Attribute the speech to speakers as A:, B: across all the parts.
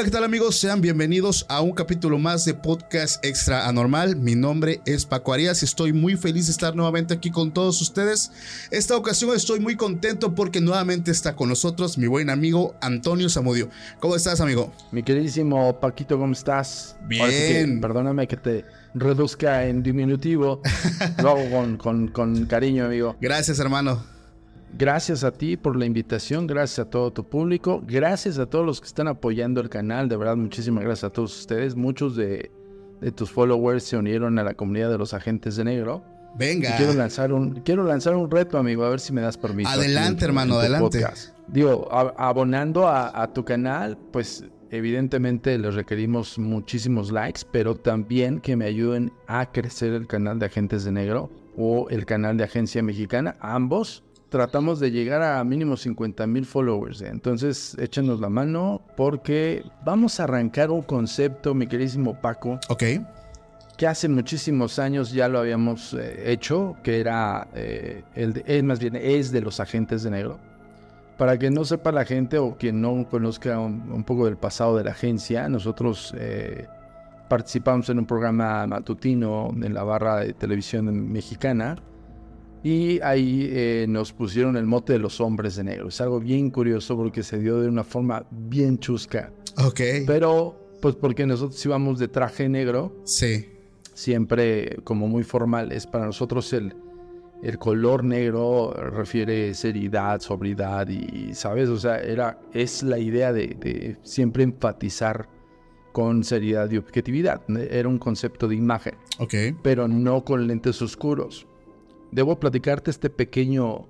A: Hola, ¿qué tal amigos? Sean bienvenidos a un capítulo más de Podcast Extra Anormal. Mi nombre es Paco Arias y estoy muy feliz de estar nuevamente aquí con todos ustedes. Esta ocasión estoy muy contento porque nuevamente está con nosotros mi buen amigo Antonio Zamudio. ¿Cómo estás, amigo?
B: Mi queridísimo Paquito, ¿cómo estás?
A: Bien.
B: perdóname que te reduzca en diminutivo. Lo hago con, con, con cariño, amigo.
A: Gracias, hermano.
B: Gracias a ti por la invitación, gracias a todo tu público, gracias a todos los que están apoyando el canal, de verdad muchísimas gracias a todos ustedes. Muchos de, tus followers se unieron a la comunidad de los agentes de negro.
A: Venga.
B: quiero lanzar un quiero lanzar un reto, amigo, a ver si me das permiso.
A: Adelante, hermano, adelante.
B: Digo, abonando a, a tu canal, pues evidentemente les requerimos muchísimos likes, pero también que me ayuden a crecer el canal de Agentes de Negro o el canal de Agencia Mexicana, ambos tratamos de llegar a mínimo 50 mil followers. Entonces, échenos la mano porque vamos a arrancar un concepto, mi queridísimo Paco.
A: Ok.
B: Que hace muchísimos años ya lo habíamos eh, hecho, que era, eh, el de, eh, más bien, es de los agentes de negro. Para que no sepa la gente o quien no conozca un, poco del pasado de la agencia, nosotros participamos en un programa matutino en la barra de televisión mexicana y ahí eh, nos pusieron el mote de los hombres de negro. Es algo bien curioso porque se dio de una forma bien chusca.
A: Ok.
B: Pero, pues porque nosotros íbamos de traje negro.
A: Sí.
B: Siempre como muy formal. Es para nosotros el, el color negro refiere seriedad, sobriedad y, ¿sabes? O sea, era, es la idea de, de siempre enfatizar con seriedad y objetividad. Era un concepto de imagen.
A: Ok.
B: Pero no con lentes oscuros debo platicarte este pequeño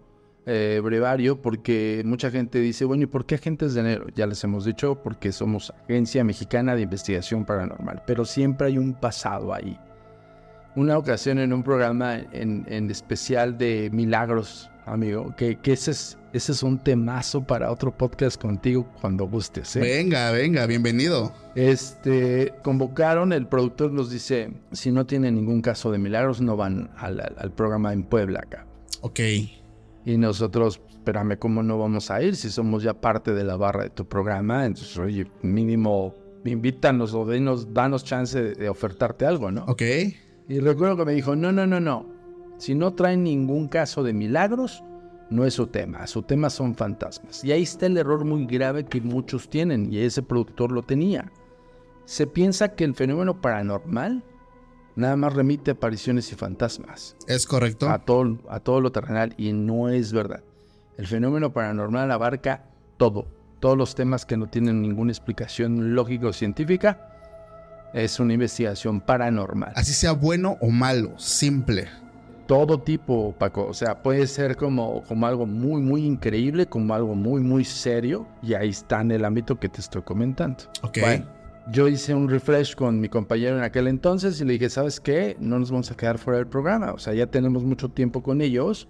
B: eh, brevario porque mucha gente dice, bueno, ¿y por qué agentes de enero? Ya les hemos dicho, porque somos Agencia Mexicana de Investigación Paranormal, pero siempre hay un pasado ahí. Una ocasión en un programa en, especial de milagros, amigo, que, ese, es, ese es un temazo para otro podcast contigo cuando gustes. ¿eh?
A: Venga, venga, bienvenido.
B: Este, convocaron, el productor nos dice, si no tiene ningún caso de milagros, no van al, programa en Puebla acá.
A: Ok.
B: Y nosotros, espérame, ¿cómo no vamos a ir si somos ya parte de la barra de tu programa? Entonces, oye, mínimo, invítanos o denos, danos chance de, de ofertarte algo, ¿no?
A: Ok.
B: Y recuerdo que me dijo, no, no, no, no. Si no traen ningún caso de milagros, no es su tema. Su tema son fantasmas. Y ahí está el error muy grave que muchos tienen, y ese productor lo tenía se piensa que el fenómeno paranormal nada más remite a apariciones y fantasmas.
A: Es correcto.
B: A todo, a todo lo terrenal y no es verdad. El fenómeno paranormal abarca todo, todos los temas que no tienen ninguna explicación lógica o científica. Es una investigación paranormal.
A: Así sea bueno o malo, simple.
B: Todo tipo, Paco. O sea, puede ser como, como algo muy, muy increíble, como algo muy, muy serio. Y ahí está en el ámbito que te estoy comentando.
A: Ok
B: yo hice un refresh con mi compañero en aquel entonces y le dije, ¿sabes qué? No nos vamos a quedar fuera del programa. O sea, ya tenemos mucho tiempo con ellos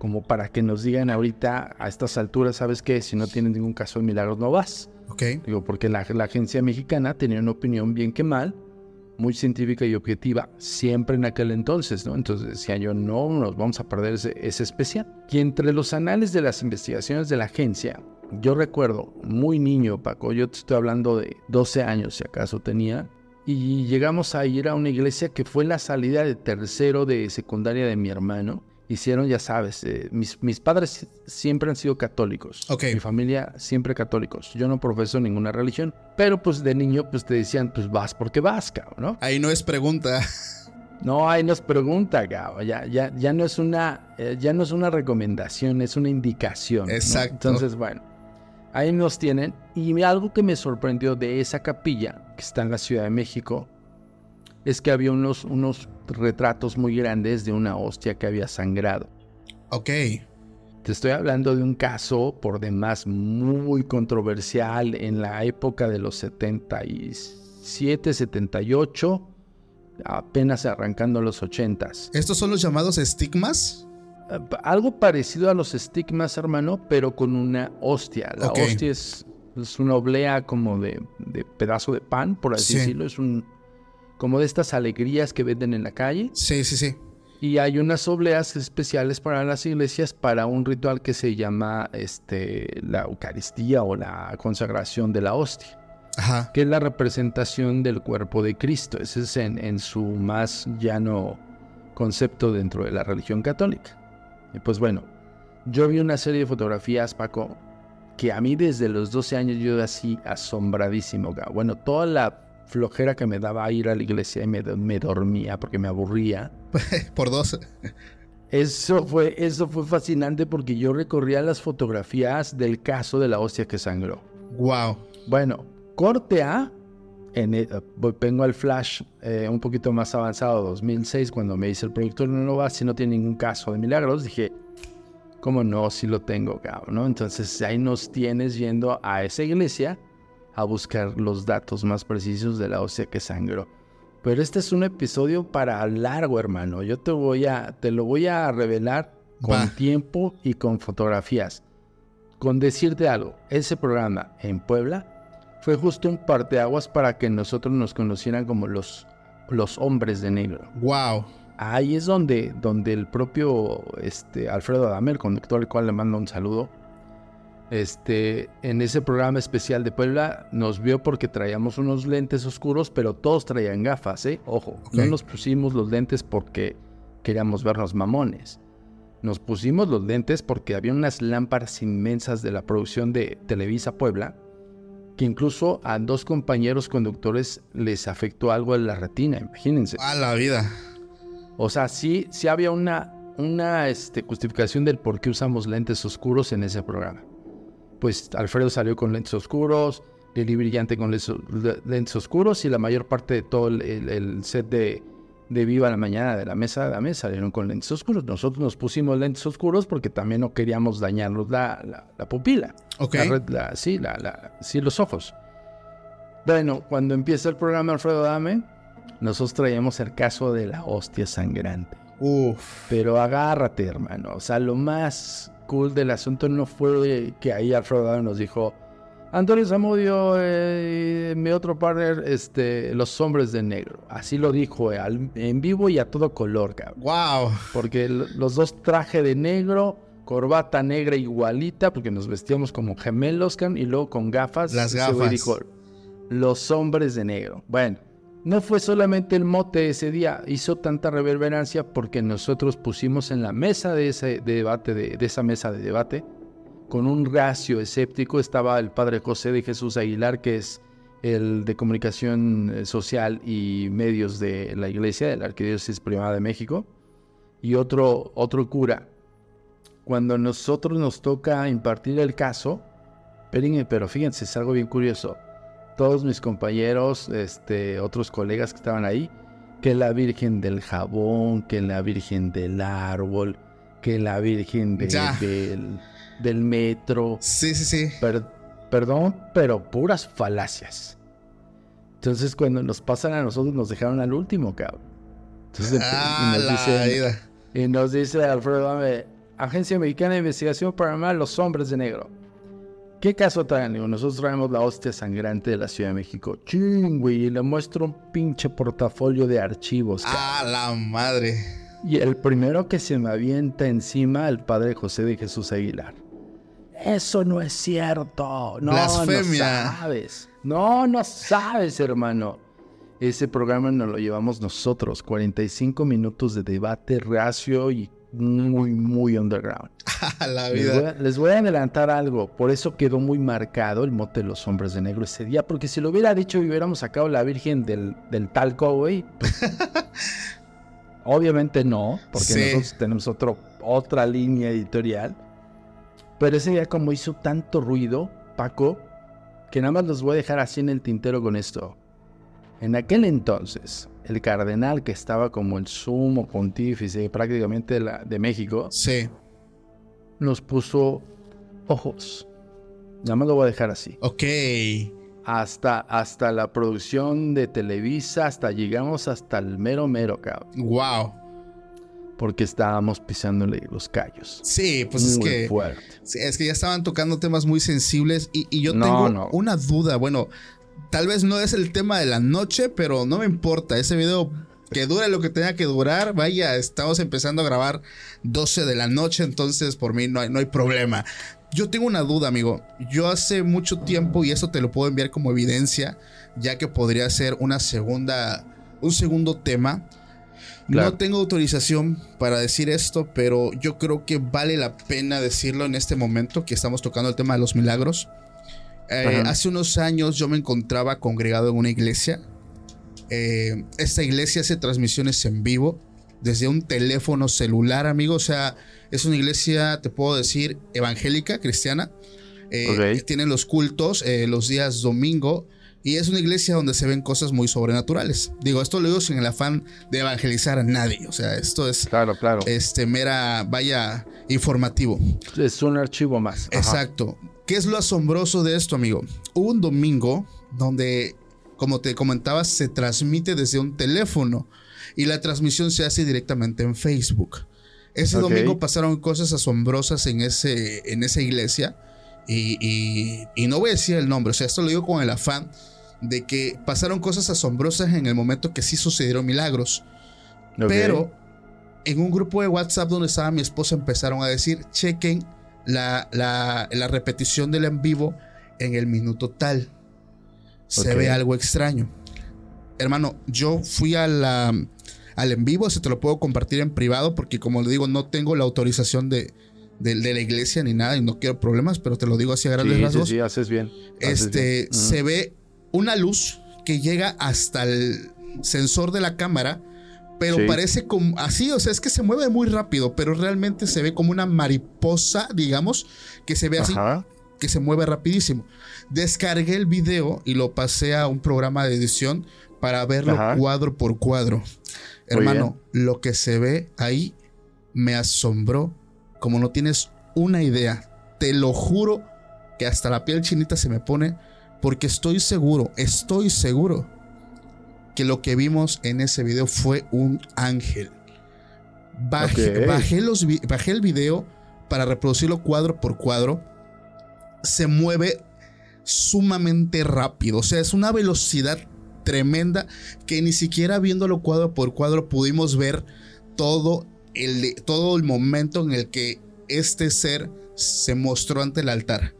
B: como para que nos digan ahorita a estas alturas, ¿sabes qué? Si no tienes ningún caso de milagros, no vas.
A: Ok.
B: Digo, porque la, agencia mexicana tenía una opinión bien que mal, muy científica y objetiva, siempre en aquel entonces, ¿no? Entonces decía yo, no nos vamos a perder ese, ese especial. Y entre los anales de las investigaciones de la agencia, yo recuerdo, muy niño, Paco, yo te estoy hablando de 12 años, si acaso tenía, y llegamos a ir a una iglesia que fue la salida de tercero de secundaria de mi hermano. Hicieron, ya sabes, eh, mis, mis, padres siempre han sido católicos.
A: Okay.
B: Mi familia siempre católicos. Yo no profeso ninguna religión, pero pues de niño pues te decían, pues vas porque vas, cabrón, ¿no?
A: Ahí no es pregunta.
B: No, ahí nos pregunta, Gabo. Ya, ya, ya no es una, eh, ya no es una recomendación, es una indicación.
A: Exacto.
B: Entonces, bueno, Ahí nos tienen. Y algo que me sorprendió de esa capilla, que está en la Ciudad de México, es que había unos, unos retratos muy grandes de una hostia que había sangrado.
A: Ok.
B: Te estoy hablando de un caso por demás muy controversial en la época de los 77, 78, apenas arrancando los 80.
A: ¿Estos son los llamados estigmas?
B: algo parecido a los estigmas, hermano, pero con una hostia. La hostia es, una oblea como de, pedazo de pan, por así decirlo. Es un como de estas alegrías que venden en la calle.
A: Sí, sí, sí.
B: Y hay unas obleas especiales para las iglesias para un ritual que se llama este, la Eucaristía o la consagración de la hostia.
A: Ajá.
B: que es la representación del cuerpo de Cristo. Ese es en, en su más llano concepto dentro de la religión católica. Y pues bueno, yo vi una serie de fotografías, Paco, que a mí desde los 12 años yo así asombradísimo. Bueno, toda la flojera que me daba ir a la iglesia y me, me dormía porque me aburría.
A: Por dos.
B: Eso fue, eso fue fascinante porque yo recorría las fotografías del caso de la hostia que sangró.
A: Wow.
B: Bueno, corte A, en el- vengo al flash eh, un poquito más avanzado, 2006, cuando me dice el productor, no, no va, si no tiene ningún caso de milagros, dije, ¿cómo no? Si lo tengo, cabrón, ¿no? Entonces ahí nos tienes yendo a esa iglesia a buscar los datos más precisos de la hostia que sangró. Pero este es un episodio para largo, hermano. Yo te voy a, te lo voy a revelar con tiempo y con fotografías. Con decirte algo, ese programa en Puebla fue justo un parteaguas para que nosotros nos conocieran como los, los hombres de negro.
A: Wow.
B: Ahí es donde, donde el propio este, Alfredo Adame, el conductor al cual le mando un saludo, este, en ese programa especial de Puebla nos vio porque traíamos unos lentes oscuros, pero todos traían gafas, ¿eh? Ojo, no nos pusimos los lentes porque queríamos vernos mamones. Nos pusimos los lentes porque había unas lámparas inmensas de la producción de Televisa Puebla que incluso a dos compañeros conductores les afectó algo en la retina, imagínense.
A: A la vida.
B: O sea, sí, sí había una, una este, justificación del por qué usamos lentes oscuros en ese programa. Pues Alfredo salió con lentes oscuros, Lili Brillante con lentes, lentes oscuros y la mayor parte de todo el, set de, de Viva la Mañana de la mesa de la mesa salieron con lentes oscuros. Nosotros nos pusimos lentes oscuros porque también no queríamos dañarnos la, la- la pupila.
A: Ok.
B: La red- la- sí, la- la- sí, los ojos. Bueno, cuando empieza el programa Alfredo Dame, nosotros traíamos el caso de la hostia sangrante.
A: Uf.
B: Pero agárrate, hermano. O sea, lo más cool del asunto no fue que ahí Alfredo nos dijo, Antonio Zamudio, eh, mi otro partner, este, Los Hombres de Negro. Así lo dijo eh, al- en vivo y a todo color, cabrón.
A: Wow.
B: Porque los dos traje de negro, corbata negra igualita, porque nos vestíamos como gemelos, can, y luego con gafas.
A: Las gafas.
B: dijo, los hombres de negro. Bueno, no fue solamente el mote ese día, hizo tanta reverberancia porque nosotros pusimos en la mesa de ese debate, de, esa mesa de debate, con un racio escéptico, estaba el padre José de Jesús Aguilar, que es el de comunicación eh, social y medios de la iglesia, de la Arquidiócesis Primada de México, y otro, otro cura. Cuando nosotros nos toca impartir el caso, pero fíjense, es algo bien curioso. Todos mis compañeros, este, otros colegas que estaban ahí, que la Virgen del Jabón, que la Virgen del Árbol, que la Virgen de- del, del Metro,
A: Sí, sí, sí.
B: Per- perdón, pero puras falacias. Entonces, cuando nos pasan a nosotros, nos dejaron al último, cabrón. Entonces,
A: Ah,
B: y, nos
A: la
B: dicen-
A: vida.
B: y nos dice Alfredo Agencia Mexicana de Investigación Paranormal, Los Hombres de Negro. ¿Qué caso traen? Digo, nosotros traemos la hostia sangrante de la Ciudad de México. Ching, güey, y le muestro un pinche portafolio de archivos.
A: Ah, la madre.
B: Y el primero que se me avienta encima, el padre José de Jesús Aguilar. Eso no es cierto. No,
A: Blasfemia.
B: no sabes. No, no sabes, hermano. Ese programa nos lo llevamos nosotros. 45 minutos de debate racio y muy, muy underground.
A: La
B: Les voy,
A: vida.
B: a, les voy a adelantar algo. Por eso quedó muy marcado el mote de los hombres de negro ese día. Porque si lo hubiera dicho y hubiéramos sacado la Virgen del, del talco, güey. pues, obviamente no, porque
A: Sí.
B: nosotros tenemos otro, otra línea editorial. Pero ese día, como hizo tanto ruido, Paco, que nada más los voy a dejar así en el tintero con esto. En aquel entonces, el cardenal que estaba como el sumo pontífice prácticamente de, la- de México,
A: Sí.
B: nos puso ojos. Nada más lo voy a dejar así.
A: Ok.
B: Hasta, hasta la producción de Televisa, hasta llegamos hasta el mero mero, cabrón.
A: Wow.
B: Porque estábamos pisándole los callos.
A: Sí, pues es que.
B: fuerte.
A: Es que ya estaban tocando temas muy sensibles y, y yo
B: No,
A: tengo
B: no.
A: una duda. Bueno, tal vez no es el tema de la noche, pero no me importa. Ese video que dure lo que tenga que durar. Vaya, estamos empezando a grabar 12 de la noche, entonces por mí no hay, no hay problema. yo tengo una duda, amigo. Yo hace mucho tiempo, y eso te lo puedo enviar como evidencia, ya que podría ser una segunda, un segundo tema. No tengo autorización para decir esto, pero yo creo que vale la pena decirlo en este momento que estamos tocando el tema de los milagros. Eh, hace unos años yo me encontraba congregado en una iglesia. Eh, esta iglesia hace transmisiones en vivo desde un teléfono celular, amigo. O sea, es una iglesia, te puedo decir, evangélica, cristiana. Eh, tienen los cultos eh, los días domingo. Y es una iglesia donde se ven cosas muy sobrenaturales. Digo, esto lo digo sin el afán de evangelizar a nadie. O sea, esto es.
B: Claro, claro.
A: Este, mera, vaya, informativo.
B: Es un archivo más.
A: Exacto. ¿Qué es lo asombroso de esto, amigo? Hubo un domingo donde, como te comentaba, se transmite desde un teléfono y la transmisión se hace directamente en Facebook. Ese domingo pasaron cosas asombrosas en, ese, en esa iglesia y, no voy a decir el nombre, o sea, esto lo digo con el afán de que pasaron cosas asombrosas en el momento que sí sucedieron milagros. Pero en un grupo de WhatsApp donde estaba mi esposa empezaron a decir, chequen la, la, repetición del en vivo en el minuto tal. Se ve algo extraño. Hermano, yo fui a la, al en vivo, se te lo puedo compartir en privado porque como le digo, no tengo la autorización de, de, la iglesia ni nada y no quiero problemas, pero te lo digo así a grandes rasgos.
B: Sí, sí, haces bien.
A: este, se ve una luz que llega hasta el sensor de la cámara, pero parece como así, o sea, es que se mueve muy rápido, pero realmente se ve como una mariposa, digamos, que se ve así, que se mueve rapidísimo. Descargué el video y lo pasé a un programa de edición para verlo cuadro por cuadro. Hermano, lo que se ve ahí me asombró como no tienes una idea. Te lo juro que hasta la piel chinita se me pone porque estoy seguro, estoy seguro que lo que vimos en ese video fue un ángel. Bajé, los, bajé el video para reproducirlo cuadro por cuadro. Se mueve sumamente rápido, o sea, es una velocidad tremenda que ni siquiera viéndolo cuadro por cuadro pudimos ver todo el, todo el momento en el que este ser se mostró ante el altar.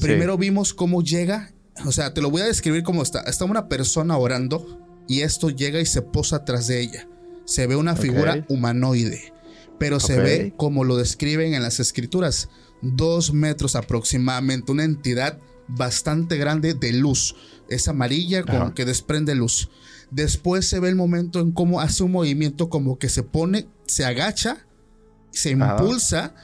A: Primero vimos cómo llega, o sea, te lo voy a describir cómo está. Está una persona orando y esto llega y se posa atrás de ella. Se ve una figura humanoide, pero se ve como lo describen en las escrituras, dos metros aproximadamente, una entidad bastante grande de luz es amarilla con que desprende luz. Después se ve el momento en cómo hace un movimiento como que se pone, se agacha, se impulsa,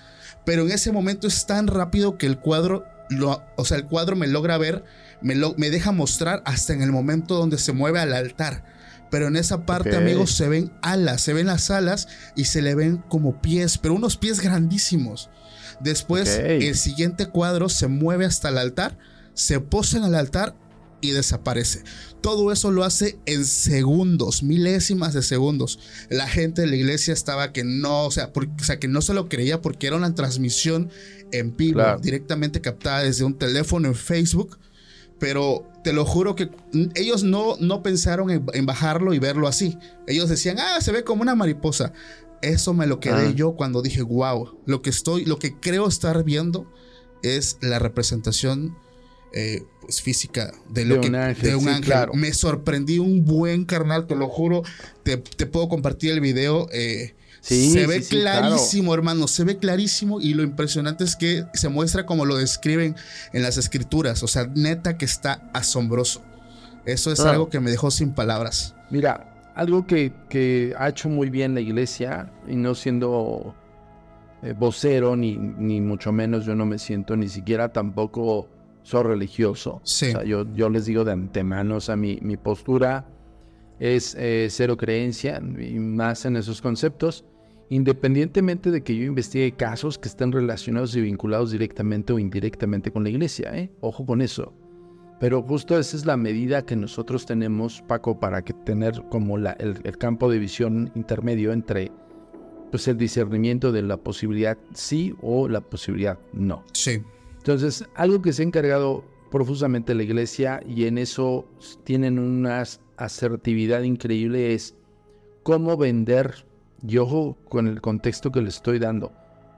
A: pero en ese momento es tan rápido que el cuadro, lo, o sea, el cuadro me logra ver, me, lo, me deja mostrar hasta en el momento donde se mueve al altar. Pero en esa parte, amigos, se ven alas, se ven las alas y se le ven como pies, pero unos pies grandísimos. Después, el siguiente cuadro se mueve hasta el altar, se posa en el altar y desaparece. Todo eso lo hace en segundos, milésimas de segundos. La gente de la iglesia estaba que no, o sea, o sea que no se lo creía porque era una transmisión en vivo, directamente captada desde un teléfono en Facebook. Pero te lo juro que ellos no, no pensaron en, bajarlo y verlo así. Ellos decían, ah, se ve como una mariposa. Eso me lo quedé ah. yo cuando dije, wow, lo que estoy, lo que creo estar viendo es la representación eh, pues, física de, lo que, un ángel. Me sorprendí un buen carnal, te lo juro. Te, puedo compartir el video. Eh, se ve clarísimo, hermano, se ve clarísimo y lo impresionante es que se muestra como lo describen en las escrituras, o sea, neta que está asombroso. Eso es algo que me dejó sin palabras.
B: Mira, algo que, que ha hecho muy bien la iglesia, y no siendo eh, vocero, ni, ni mucho menos, yo no me siento ni siquiera tampoco soy religioso. Sí. O sea, yo, yo les digo de antemano, o sea, mi, mi postura es eh, cero creencia y más en esos conceptos, independientemente de que yo investigue casos que estén relacionados y vinculados directamente o indirectamente con la iglesia. ¿eh? Ojo con eso. Pero justo esa es la medida que nosotros tenemos, Paco, para que tener como la, el, el, campo de visión intermedio entre pues, el discernimiento de la posibilidad sí o la posibilidad no.
A: Sí.
B: Entonces, algo que se ha encargado profusamente la iglesia y en eso tienen una asertividad increíble es cómo vender, y ojo con el contexto que le estoy dando,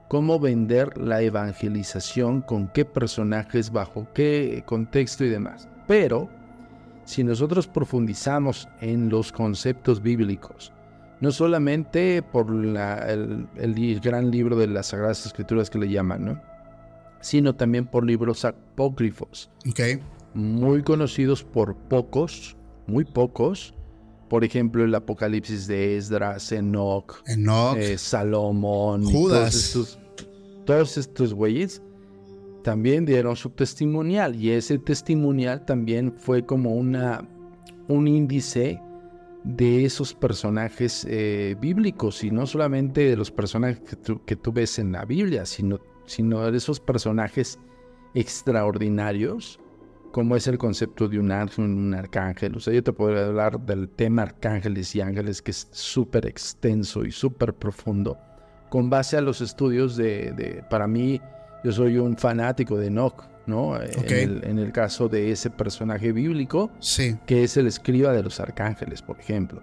B: cómo vender la evangelización, con qué personajes, bajo qué contexto y demás. Pero si nosotros profundizamos en los conceptos bíblicos, no solamente por el, gran libro de las Sagradas Escrituras que le llaman, ¿no? sino también por libros apócrifos,
A: okay.
B: muy conocidos por pocos, muy pocos, por ejemplo, el Apocalipsis de Esdras, Enoch, eh, Salomón,
A: Judas.
B: Todos estos, güeyes también dieron su testimonial. Y ese testimonial también fue como una, un índice de esos personajes eh, bíblicos. Y no solamente de los personajes que tú, ves en la Biblia, sino, sino de esos personajes extraordinarios como es el concepto de un ángel, un arcángel. O sea, yo te podría hablar del tema arcángeles y ángeles que es súper extenso y súper profundo, con base a los estudios de, para mí, yo soy un fanático de Enoch, ¿no? En, el, caso de ese personaje bíblico,
A: sí.
B: que es el escriba de los arcángeles, por ejemplo.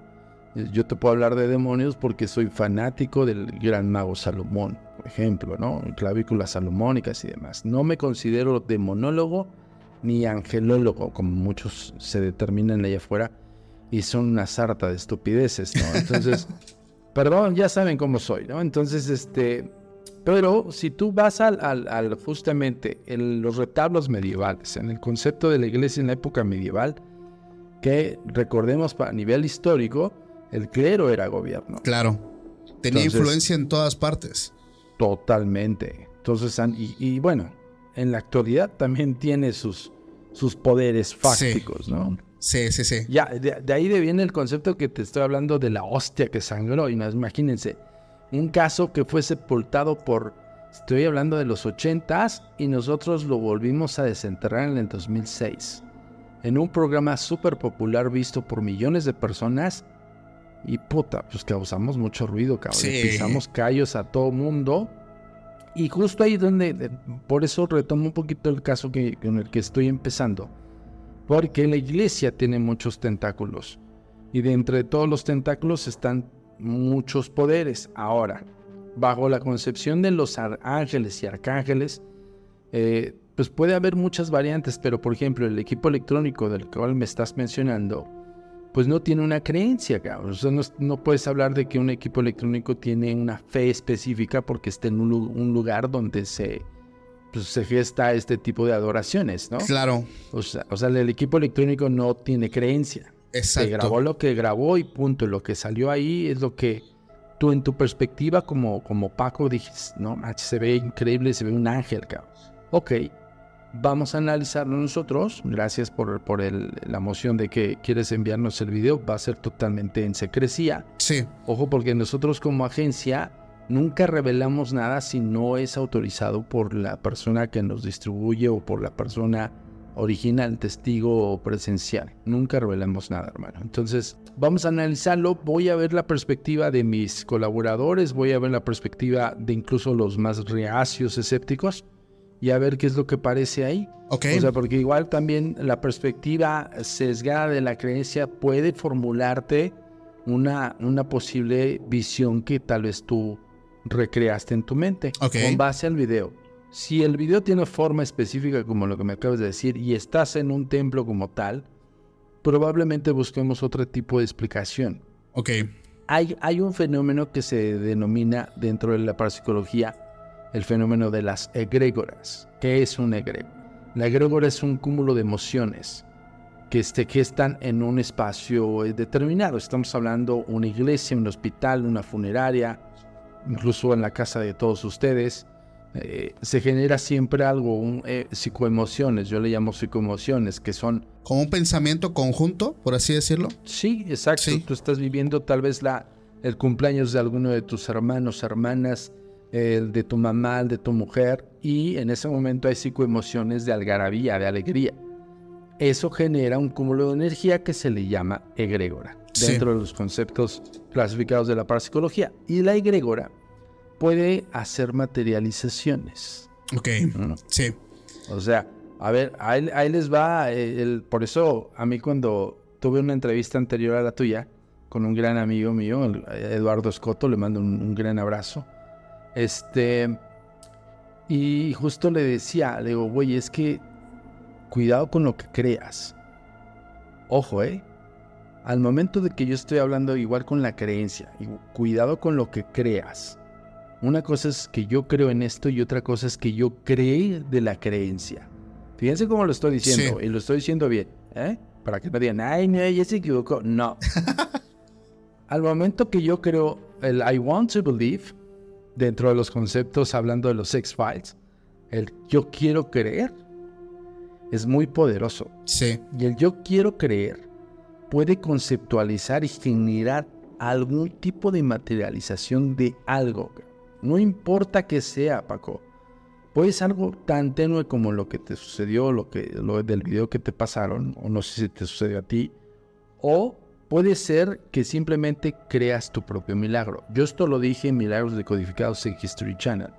B: Yo te puedo hablar de demonios porque soy fanático del gran mago Salomón, por ejemplo, ¿no? Clavículas salomónicas y demás. No me considero demonólogo, ni angelólogo, como muchos se determinan allá afuera, y son una sarta de estupideces, ¿no? Entonces, perdón, ya saben cómo soy, ¿no? Entonces, este, pero si tú vas al, al, justamente en los retablos medievales, en el concepto de la iglesia en la época medieval, que recordemos a nivel histórico, el clero era gobierno.
A: Claro, tenía influencia en todas partes.
B: Totalmente. Entonces, y, y bueno, en la actualidad también tiene sus, sus poderes fácticos, ¿no?
A: Sí, sí, sí.
B: Ya, de, ahí viene el concepto que te estoy hablando de la hostia que sangró. Y imagínense, un caso que fue sepultado por, estoy hablando de los ochentas, y nosotros lo volvimos a desenterrar en el 2006. En un programa súper popular visto por millones de personas. Y puta, pues causamos mucho ruido, cabrón. Pisamos callos a todo mundo. Y justo ahí donde, por eso retomo un poquito el caso que, con el que estoy empezando. Porque la iglesia tiene muchos tentáculos. Y de entre todos los tentáculos están muchos poderes. Ahora, bajo la concepción de los ángeles y arcángeles, eh, pues puede haber muchas variantes, pero por ejemplo, el equipo electrónico del cual me estás mencionando, pues no tiene una creencia, cabrón. O sea, no, puedes hablar de que un equipo electrónico tiene una fe específica porque está en un, lugar donde se, pues, se gesta este tipo de adoraciones, ¿no?
A: Claro.
B: O sea, o sea, el equipo electrónico no tiene creencia.
A: Exacto.
B: Se grabó lo que grabó y punto. Lo que salió ahí es lo que tú en tu perspectiva como, como Paco dijiste, no, se ve increíble, se ve un ángel, cabrón. Ok, Vamos a analizarlo nosotros. Gracias por, por la moción de que quieres enviarnos el video. Va a ser totalmente en secrecía.
A: Sí.
B: Ojo, porque nosotros como agencia nunca revelamos nada si no es autorizado por la persona que nos distribuye o por la persona original, testigo o presencial. Nunca revelamos nada, hermano. Entonces, vamos a analizarlo. Voy a ver la perspectiva de mis colaboradores, voy a ver la perspectiva de incluso los más reacios escépticos y a ver qué es lo que parece ahí.
A: Ok.
B: O sea, porque igual también la perspectiva sesgada de la creencia puede formularte una, una posible visión que tal vez tú recreaste en tu mente con base al video. Si el video tiene forma específica como lo que me acabas de decir y estás en un templo como tal, probablemente busquemos otro tipo de explicación.
A: Ok.
B: Hay, hay un fenómeno que se denomina dentro de la parapsicología el fenómeno de las egrégoras. ¿Qué es un egrégora? La egregora es un cúmulo de emociones que, que están en un espacio eh, determinado. Estamos hablando una iglesia, un hospital, una funeraria, incluso en la casa de todos ustedes. Eh, se genera siempre algo, un, eh, psicoemociones, yo le llamo psicoemociones, que son...
A: Como un pensamiento conjunto, por así decirlo.
B: Sí, exacto. Tú estás viviendo tal vez la, el cumpleaños de alguno de tus hermanos, hermanas, el de tu mamá, el de tu mujer, y en ese momento hay psicoemociones de algarabía, de alegría. Eso genera un cúmulo de energía que se le llama egregora, dentro de los conceptos clasificados de la parapsicología. Y la egregora puede hacer materializaciones.
A: Ok, sí.
B: O sea, a ver, ahí, les va, eh, el, por eso a mí cuando tuve una entrevista anterior a la tuya con un gran amigo mío, Eduardo Escoto, le mando un gran abrazo este, Y justo le decía, le digo, güey, es que cuidado con lo que creas. Ojo, ¿eh? Al momento de que yo estoy hablando igual con la creencia, cuidado con lo que creas. Una cosa es que yo creo en esto y otra cosa es que yo cree de la creencia. Fíjense cómo lo estoy diciendo y lo estoy diciendo bien, ¿eh? Para que no digan, ay, no, ya se equivocó. No. Al momento que yo creo el I want to believe, dentro de los conceptos hablando de los X-Files, el yo quiero creer es muy poderoso.
A: Sí.
B: Y el yo quiero creer puede conceptualizar y generar algún tipo de materialización de algo. No importa que sea, Paco. Puede ser algo tan tenue como lo que te sucedió, lo que lo del video que te pasaron, o no sé si te sucedió a ti, o puede ser que simplemente creas tu propio milagro. Yo esto lo dije en Milagros Decodificados en History Channel.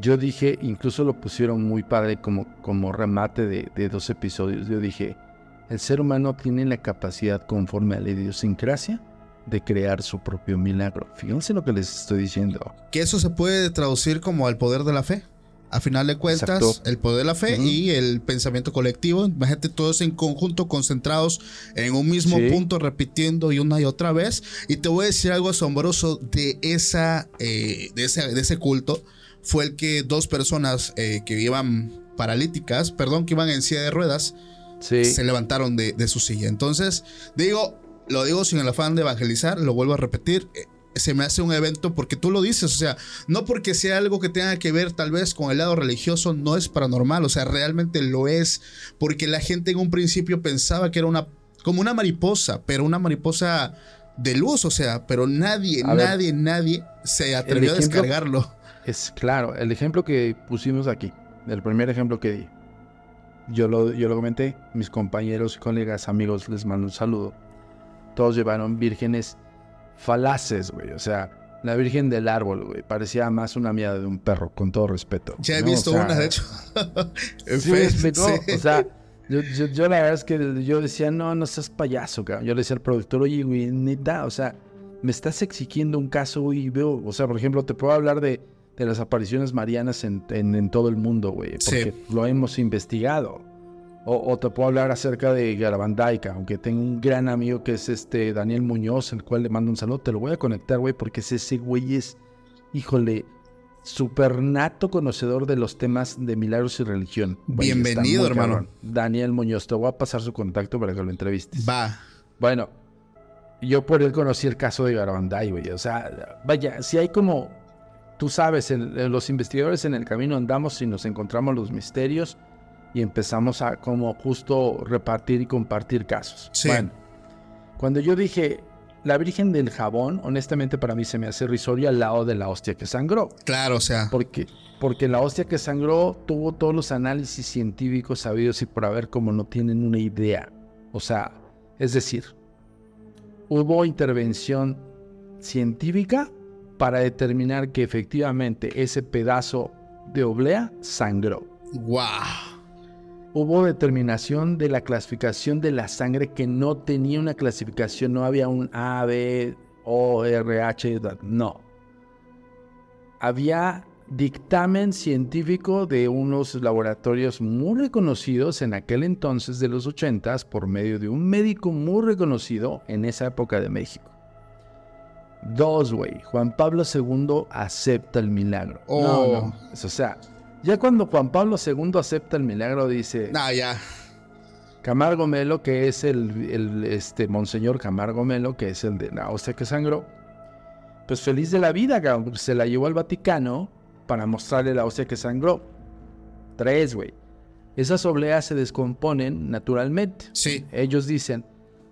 B: Yo dije, incluso lo pusieron muy padre como, como remate de, de dos episodios. Yo dije, el ser humano tiene la capacidad conforme a la idiosincrasia de crear su propio milagro. Fíjense lo que les estoy diciendo.
A: Que eso se puede traducir como al poder de la fe. A final de cuentas, el poder de la fe y el pensamiento colectivo. Imagínate todos en conjunto, concentrados en un mismo punto, repitiendo y una y otra vez. Y te voy a decir algo asombroso de, esa, eh, de, ese, de ese culto. Fue el que dos personas eh, que iban paralíticas, perdón, que iban en silla de ruedas, se levantaron de, de su silla. Entonces, digo, lo digo sin el afán de evangelizar, lo vuelvo a repetir, se me hace un evento porque tú lo dices, o sea, no porque sea algo que tenga que ver tal vez con el lado religioso, no es paranormal, o sea, realmente lo es, porque la gente en un principio pensaba que era una, como una mariposa, pero una mariposa de luz, o sea, pero nadie, nadie, nadie se atrevió a descargarlo.
B: Es claro, el ejemplo que pusimos aquí, el primer ejemplo que di, yo lo, yo lo comenté, mis compañeros, colegas, amigos, les mando un saludo. Todos llevaron vírgenes falaces, güey. O sea, la virgen del árbol, güey. Parecía más una mía de un perro, con todo respeto.
A: Ya he visto una, de hecho.
B: sí, O sea, yo, la verdad es que yo decía, no, no seas payaso, cabrón. Yo le decía al productor, oye, güey, neta, o sea, me estás exigiendo un caso, güey, y veo, o sea, por ejemplo, te puedo hablar de, las apariciones marianas en, en, todo el mundo, güey, porque lo hemos investigado. O, te puedo hablar acerca de Garabandaica, aunque tengo un gran amigo que es este Daniel Muñoz, el cual le mando un saludo. Te lo voy a conectar, güey, porque ese güey es, híjole, super nato conocedor de los temas de milagros y religión.
A: Bienvenido, hermano.
B: Daniel Muñoz, te voy a pasar su contacto para que lo entrevistes.
A: Va.
B: Bueno, yo por él conocí el caso de Garabanday, güey. O sea, vaya, si hay como, tú sabes, los investigadores en el camino andamos y nos encontramos los misterios y empezamos a como justo repartir y compartir casos. Bueno, cuando yo dije la Virgen del Jabón, honestamente para mí se me hace risorio al lado de la hostia que sangró.
A: Claro, o sea.
B: Porque, porque la hostia que sangró tuvo todos los análisis científicos sabidos y por haber como no tienen una idea. O sea, es decir, hubo intervención científica para determinar que efectivamente ese pedazo de oblea sangró.
A: ¡Wow!
B: Hubo determinación de la clasificación de la sangre que no tenía una clasificación, no había un A, B, O, R, H, no. Había dictamen científico de unos laboratorios muy reconocidos en aquel entonces de los 80 por medio de un médico muy reconocido en esa época de México. Dos, güey. Juan Pablo II acepta el milagro. No, no. Oh. O sea, ya cuando Juan Pablo II acepta el milagro, dice.
A: Ah, ya.
B: Camargo Melo, que es el, este, Monseñor Camargo Melo, que es el de la hostia que sangró, pues feliz de la vida, se la llevó al Vaticano para mostrarle la hostia que sangró. Tres, güey. Esas obleas se descomponen naturalmente.
A: Sí.
B: Ellos dicen,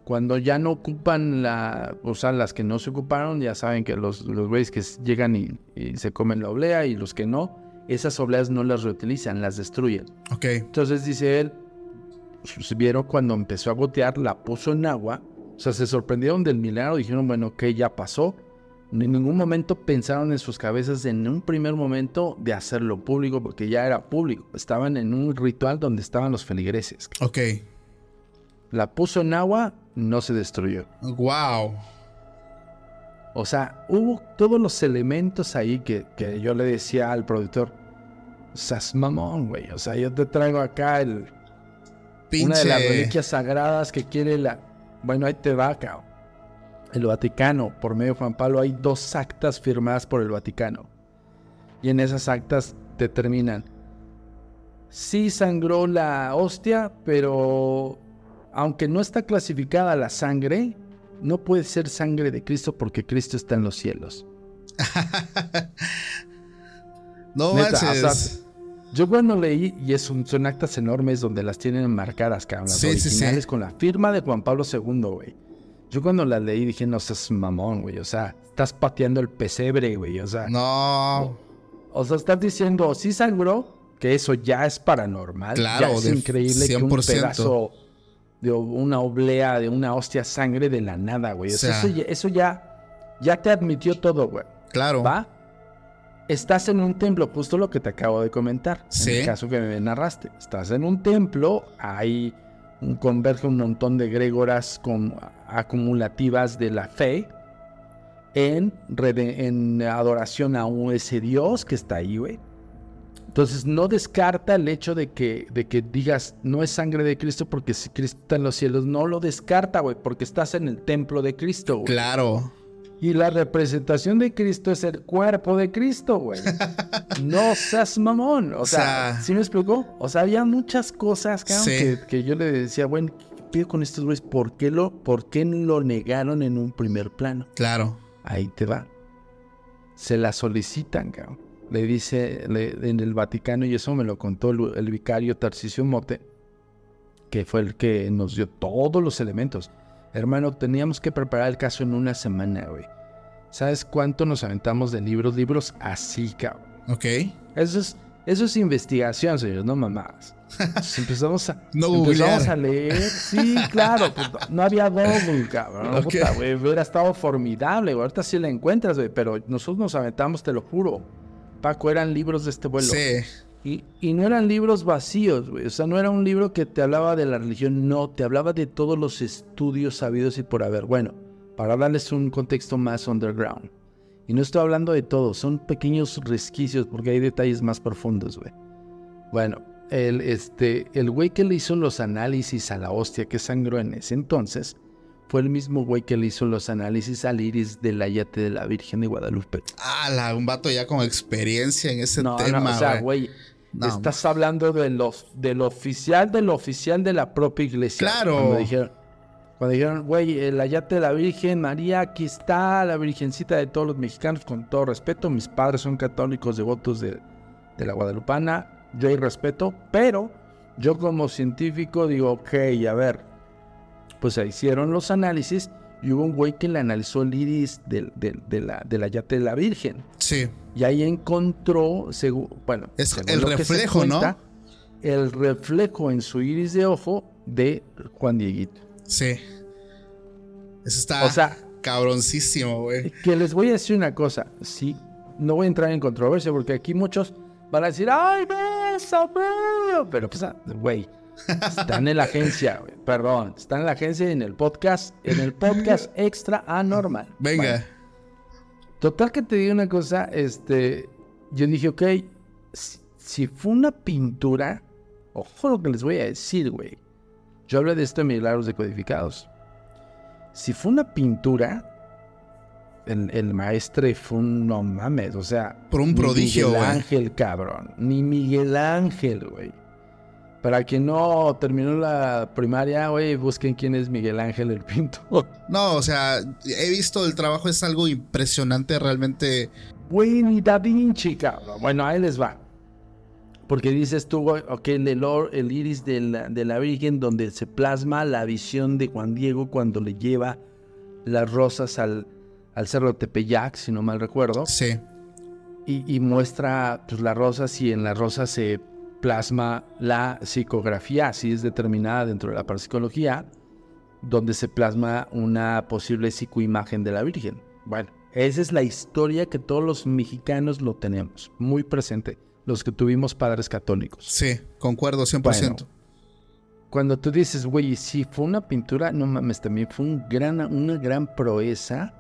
B: cuando ya no ocupan la, o sea, las que no se ocuparon, ya saben que los, los güeyes que llegan y, y, se comen la oblea y los que no, esas obleas no las reutilizan, las destruyen.
A: Ok.
B: Entonces dice él, pues, vieron cuando empezó a gotear, la puso en agua, o sea, se sorprendieron del milagro, dijeron, bueno, ¿qué ya pasó? En ningún momento pensaron en sus cabezas en un primer momento de hacerlo público, porque ya era público. Estaban en un ritual donde estaban los feligreses.
A: Ok.
B: La puso en agua, no se destruyó.
A: Wow.
B: O sea, hubo todos los elementos ahí que, yo le decía al productor, Sas mamón, güey. O sea, yo te traigo acá el. Una de las reliquias sagradas que quiere la. Bueno, ahí te va, cabrón. El Vaticano, por medio de Juan Pablo, hay dos actas firmadas por el Vaticano. Y en esas actas determinan. Sí sangró la hostia, pero aunque no está clasificada la sangre, no puede ser sangre de Cristo porque Cristo está en los cielos.
A: no manches.
B: Yo cuando leí, y es son actas enormes donde las tienen marcadas, cabrón, las originales con la firma de Juan Pablo II, güey. Yo cuando las leí dije, no seas mamón, güey. O sea, estás pateando el pesebre, güey. O sea.
A: No.
B: O, sea, estás diciendo, sí sangró, que eso ya es paranormal.
A: Claro,
B: ya es increíble que un pedazo de una oblea, de una hostia sangre de la nada, güey. O, sea, eso, ya, eso ya, ya te admitió todo, güey.
A: Claro.
B: ¿Va? Estás en un templo, justo lo que te acabo de comentar. En el caso que me narraste. Estás en un templo, hay un, converge un montón de grégoras con, acumulativas de la fe en, en adoración a un, ese Dios que está ahí, güey. Entonces no descarta el hecho de que, de que digas no es sangre de Cristo porque si Cristo está en los cielos, no lo descarta, güey, porque estás en el templo de Cristo. Güey.
A: Claro.
B: Y la representación de Cristo es el cuerpo de Cristo, güey. no seas mamón. O, sea, ¿sí me explicó? O sea, había muchas cosas que, que, yo le decía, bueno, ¿qué pido con estos güeyes? ¿Por qué, lo, ¿Por qué lo negaron en un primer plano?
A: Claro.
B: Ahí te va. Se la solicitan, cabrón. Le dice en el Vaticano, y eso me lo contó el, el vicario Tarcisio Mote, que fue el que nos dio todos los elementos Hermano, teníamos que preparar el caso en una semana, güey. ¿Sabes cuánto nos aventamos de libros? Libros así, cabrón.
A: Ok.
B: Eso es, eso es investigación, señores, no mamás. empezamos a,
A: no
B: empezamos a leer. Sí, claro, pues, no había Google, cabrón. Okay. Puta, hubiera estado formidable, güey. Ahorita sí la encuentras, güey, pero nosotros nos aventamos, te lo juro. Paco, eran libros de este vuelo.
A: Sí.
B: Y, no eran libros vacíos, güey. O sea, no era un libro que te hablaba de la religión, no, te hablaba de todos los estudios sabidos y por haber. Bueno, para darles un contexto más underground. Y no estoy hablando de todo, son pequeños resquicios porque hay detalles más profundos, güey. Bueno, el, este, el güey que le hizo los análisis a la hostia que sangró en ese entonces fue el mismo güey que le hizo los análisis al iris del ayate de la Virgen de Guadalupe.
A: Ah, un vato ya con experiencia en ese tema. No,
B: o sea, güey Estás hablando de los, del oficial del oficial de la propia iglesia.
A: Claro.
B: Cuando dijeron, cuando dijeron, güey, el ayate de la Virgen María, aquí está la Virgencita de todos los mexicanos, con todo respeto. Mis padres son católicos devotos de, de la Guadalupana. Yo hay respeto, pero yo como científico digo, ok, a ver, pues se hicieron los análisis y hubo un güey que le analizó el iris de la, del ayate de la Virgen.
A: Sí.
B: Y ahí encontró, bueno,
A: es el reflejo, ¿no?
B: El reflejo en su iris de ojo de Juan Dieguito.
A: Sí. Eso está o sea, cabroncísimo, güey.
B: Que les voy a decir una cosa, sí, no voy a entrar en controversia porque aquí muchos van a decir, ¡ay, beso, Pero, pues, güey, están en la agencia, güey, perdón, están en la agencia y en el podcast, en el podcast extra anormal.
A: Venga.
B: Total que te digo una cosa, este, yo dije, ok, si, fue una pintura, ojo lo que les voy a decir, güey. Yo hablé de esto en Milagros Decodificados. Si fue una pintura, el, el maestro fue un no mames, o sea.
A: Por un prodigio,
B: Miguel Ángel, cabrón. Ni Miguel Ángel, güey. Para quien no terminó la primaria, güey, busquen quién es Miguel Ángel el Pinto.
A: No, o sea, he visto el trabajo, es algo impresionante realmente.
B: Güey, ni Da Vinci, cabrón. Bueno, ahí les va. Porque dices tú, ok, el, el iris de la, de la Virgen, donde se plasma la visión de Juan Diego cuando le lleva las rosas al, al cerro Tepeyac, si no mal recuerdo.
A: Sí.
B: Y, y muestra pues, las rosas y en las rosas se plasma la psicografía, así es determinada dentro de la parapsicología, donde se plasma una posible psicoimagen de la Virgen. Bueno, esa es la historia que todos los mexicanos lo tenemos muy presente, los que tuvimos padres católicos.
A: Sí, concuerdo 100%.
B: cuando tú dices, güey, si fue una pintura, no mames, también fue un gran, una gran proeza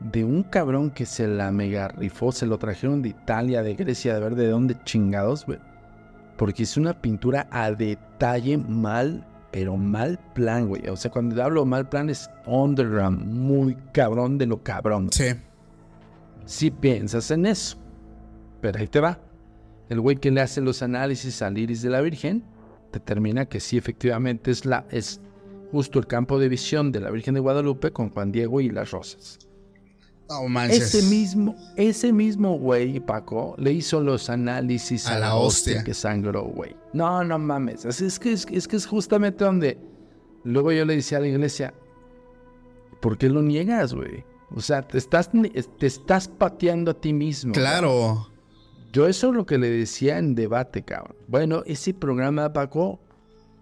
B: de un cabrón que se la mega rifó, se lo trajeron de Italia, de Grecia, de ver de dónde chingados, güey. Porque es una pintura a detalle mal, pero mal plan, güey. O sea, cuando hablo mal plan es underground, muy cabrón de lo cabrón.
A: Sí.
B: Si piensas en eso. Pero ahí te va. El güey que le hace los análisis al iris de la Virgen determina que sí, efectivamente es, la, es justo el campo de visión de la Virgen de Guadalupe con Juan Diego y las rosas.
A: No manches.
B: Ese mismo, ese mismo güey, Paco, le hizo los análisis
A: A la hostia.
B: que sangró, güey. No, no mames. Es, es que, es, es que es justamente donde. Luego yo le decía a la iglesia, ¿por qué lo niegas, güey? O sea, te estás, te estás pateando a ti mismo.
A: Claro.
B: Yo eso es lo que le decía en debate, cabrón. Bueno, ese programa, Paco,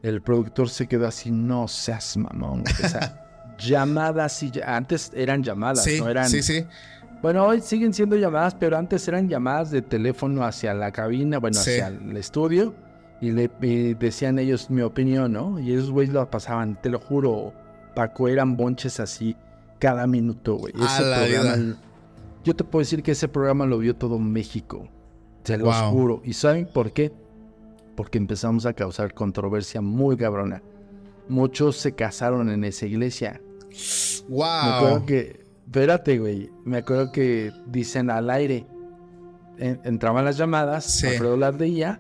B: el productor se quedó así, no seas mamón. güey". O sea, llamadas y antes eran llamadas,
A: Sí,
B: no eran.
A: sí, sí.
B: Bueno, hoy siguen siendo llamadas, pero antes eran llamadas de teléfono hacia la cabina, bueno,
A: Sí.
B: hacia el estudio, y le y decían ellos mi opinión, ¿no? Y esos güeyes lo pasaban, te lo juro, Paco, eran bonches así cada minuto, güey. Ese
A: la
B: programa,
A: vida.
B: yo te puedo decir que ese programa lo vio todo México, te lo
A: Wow.
B: juro. ¿Y saben por qué? Porque empezamos a causar controversia muy cabrona. Muchos se casaron en esa iglesia. Me acuerdo
A: Wow.
B: que, espérate, güey. Me acuerdo que dicen al aire. en- entraban las llamadas,
A: Sí.
B: Alfredo las leía.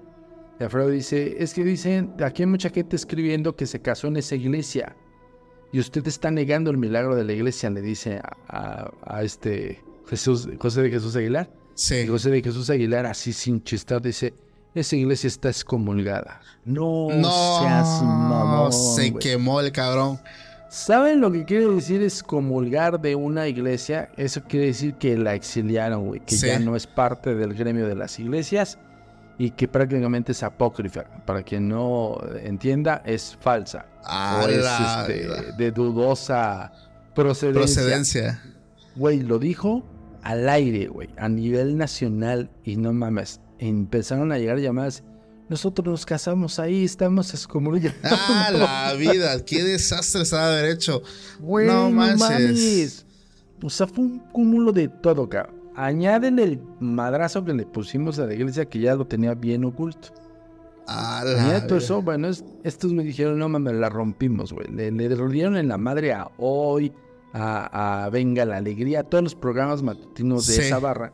B: Y Alfredo dice: Es que dicen, aquí hay mucha gente escribiendo que se casó en esa iglesia. Y usted está negando el milagro de la iglesia, le dice a, a- a este Jesús, José de Jesús Aguilar. Y
A: Sí.
B: José de Jesús Aguilar, así sin chistar, dice: Esa iglesia está excomulgada. No,
A: No,
B: seas mamón.
A: se quemó el cabrón.
B: ¿Saben lo que quiere decir excomulgar de una iglesia? Eso quiere decir que la exiliaron, güey, que
A: Sí.
B: ya no es parte del gremio de las iglesias y que prácticamente es apócrifa. Para quien no entienda, es falsa.
A: A
B: o es
A: la
B: este, de dudosa procedencia.
A: Procedencia.
B: Güey, lo dijo al aire, güey, a nivel nacional y no mames. Empezaron a llegar llamadas. Nosotros nos casamos ahí, estamos excomulgados.
A: Ah, la vida. Qué desastre se ha haber hecho.
B: Güey,
A: No manches.
B: mames. O sea, fue un cúmulo de todo, cabrón. Añaden el madrazo que le pusimos a la iglesia que ya lo tenía bien oculto.
A: A
B: Añade
A: la
B: todo eso, bueno, es- estos me dijeron, no mames, la rompimos, güey. Le, le en la madre a Hoy, a, a Venga la Alegría, a todos los programas matutinos de
A: Sí.
B: esa barra,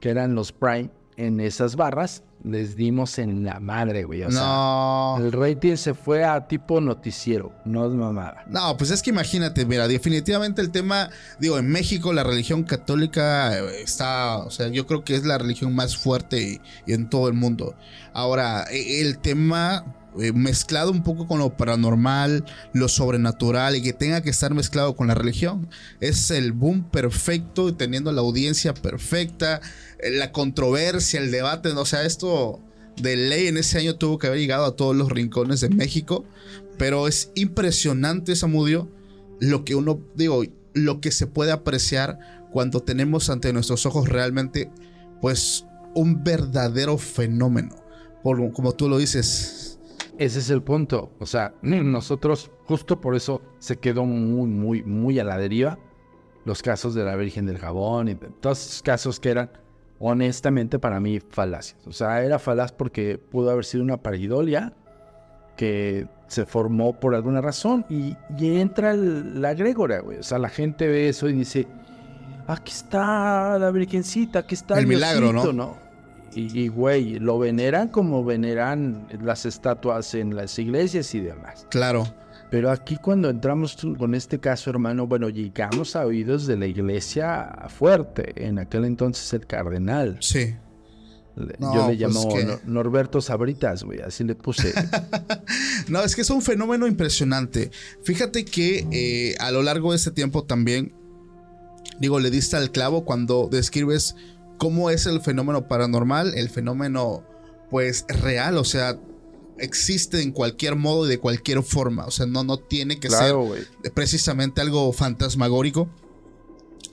B: que eran los Prime, en esas barras, les dimos en la madre, güey. O sea,
A: No.
B: el rating se fue a tipo noticiero, no es mamada.
A: No, pues es que imagínate, mira, definitivamente el tema, digo, en México la religión católica eh, está, o sea, yo creo que es la religión más fuerte y, y en todo el mundo. Ahora, e- el tema eh, mezclado un poco con lo paranormal, lo sobrenatural y que tenga que estar mezclado con la religión, es el boom perfecto, teniendo la audiencia perfecta, eh, la controversia, el debate, o sea, esto de ley en ese año tuvo que haber llegado a todos los rincones de México. Pero es impresionante, Samudio, lo que uno, digo, lo que se puede apreciar cuando tenemos ante nuestros ojos realmente, pues, un verdadero fenómeno. Como tú lo dices.
B: Ese es el punto. O sea, nosotros, justo por eso se quedó muy, muy, muy a la deriva los casos de la Virgen del Jabón y de todos esos casos que eran, honestamente, para mí, falacias. O sea, era falaz porque pudo haber sido una paridolia que se formó por alguna razón y, y entra el- la grégora, güey. O sea, la gente ve eso y dice, aquí está la Virgencita, aquí está
A: El milagro,
B: Diosito",
A: ¿no?
B: Y, y, güey, lo veneran como veneran las estatuas en las iglesias y demás.
A: Claro.
B: Pero aquí cuando entramos con este caso, hermano, bueno, llegamos a oídos de la iglesia fuerte. En aquel entonces el cardenal.
A: Sí.
B: Le-
A: No,
B: Yo le
A: pues
B: llamo
A: que-
B: Norberto Sabritas, güey, así le puse.
A: No, es que es un fenómeno impresionante. Fíjate que eh, a lo largo de este tiempo también, digo, le diste al clavo cuando describes cómo es el fenómeno paranormal, el fenómeno, pues, real, o sea, existe en cualquier modo y de cualquier forma, o sea, no, no tiene que
B: claro,
A: ser precisamente algo fantasmagórico.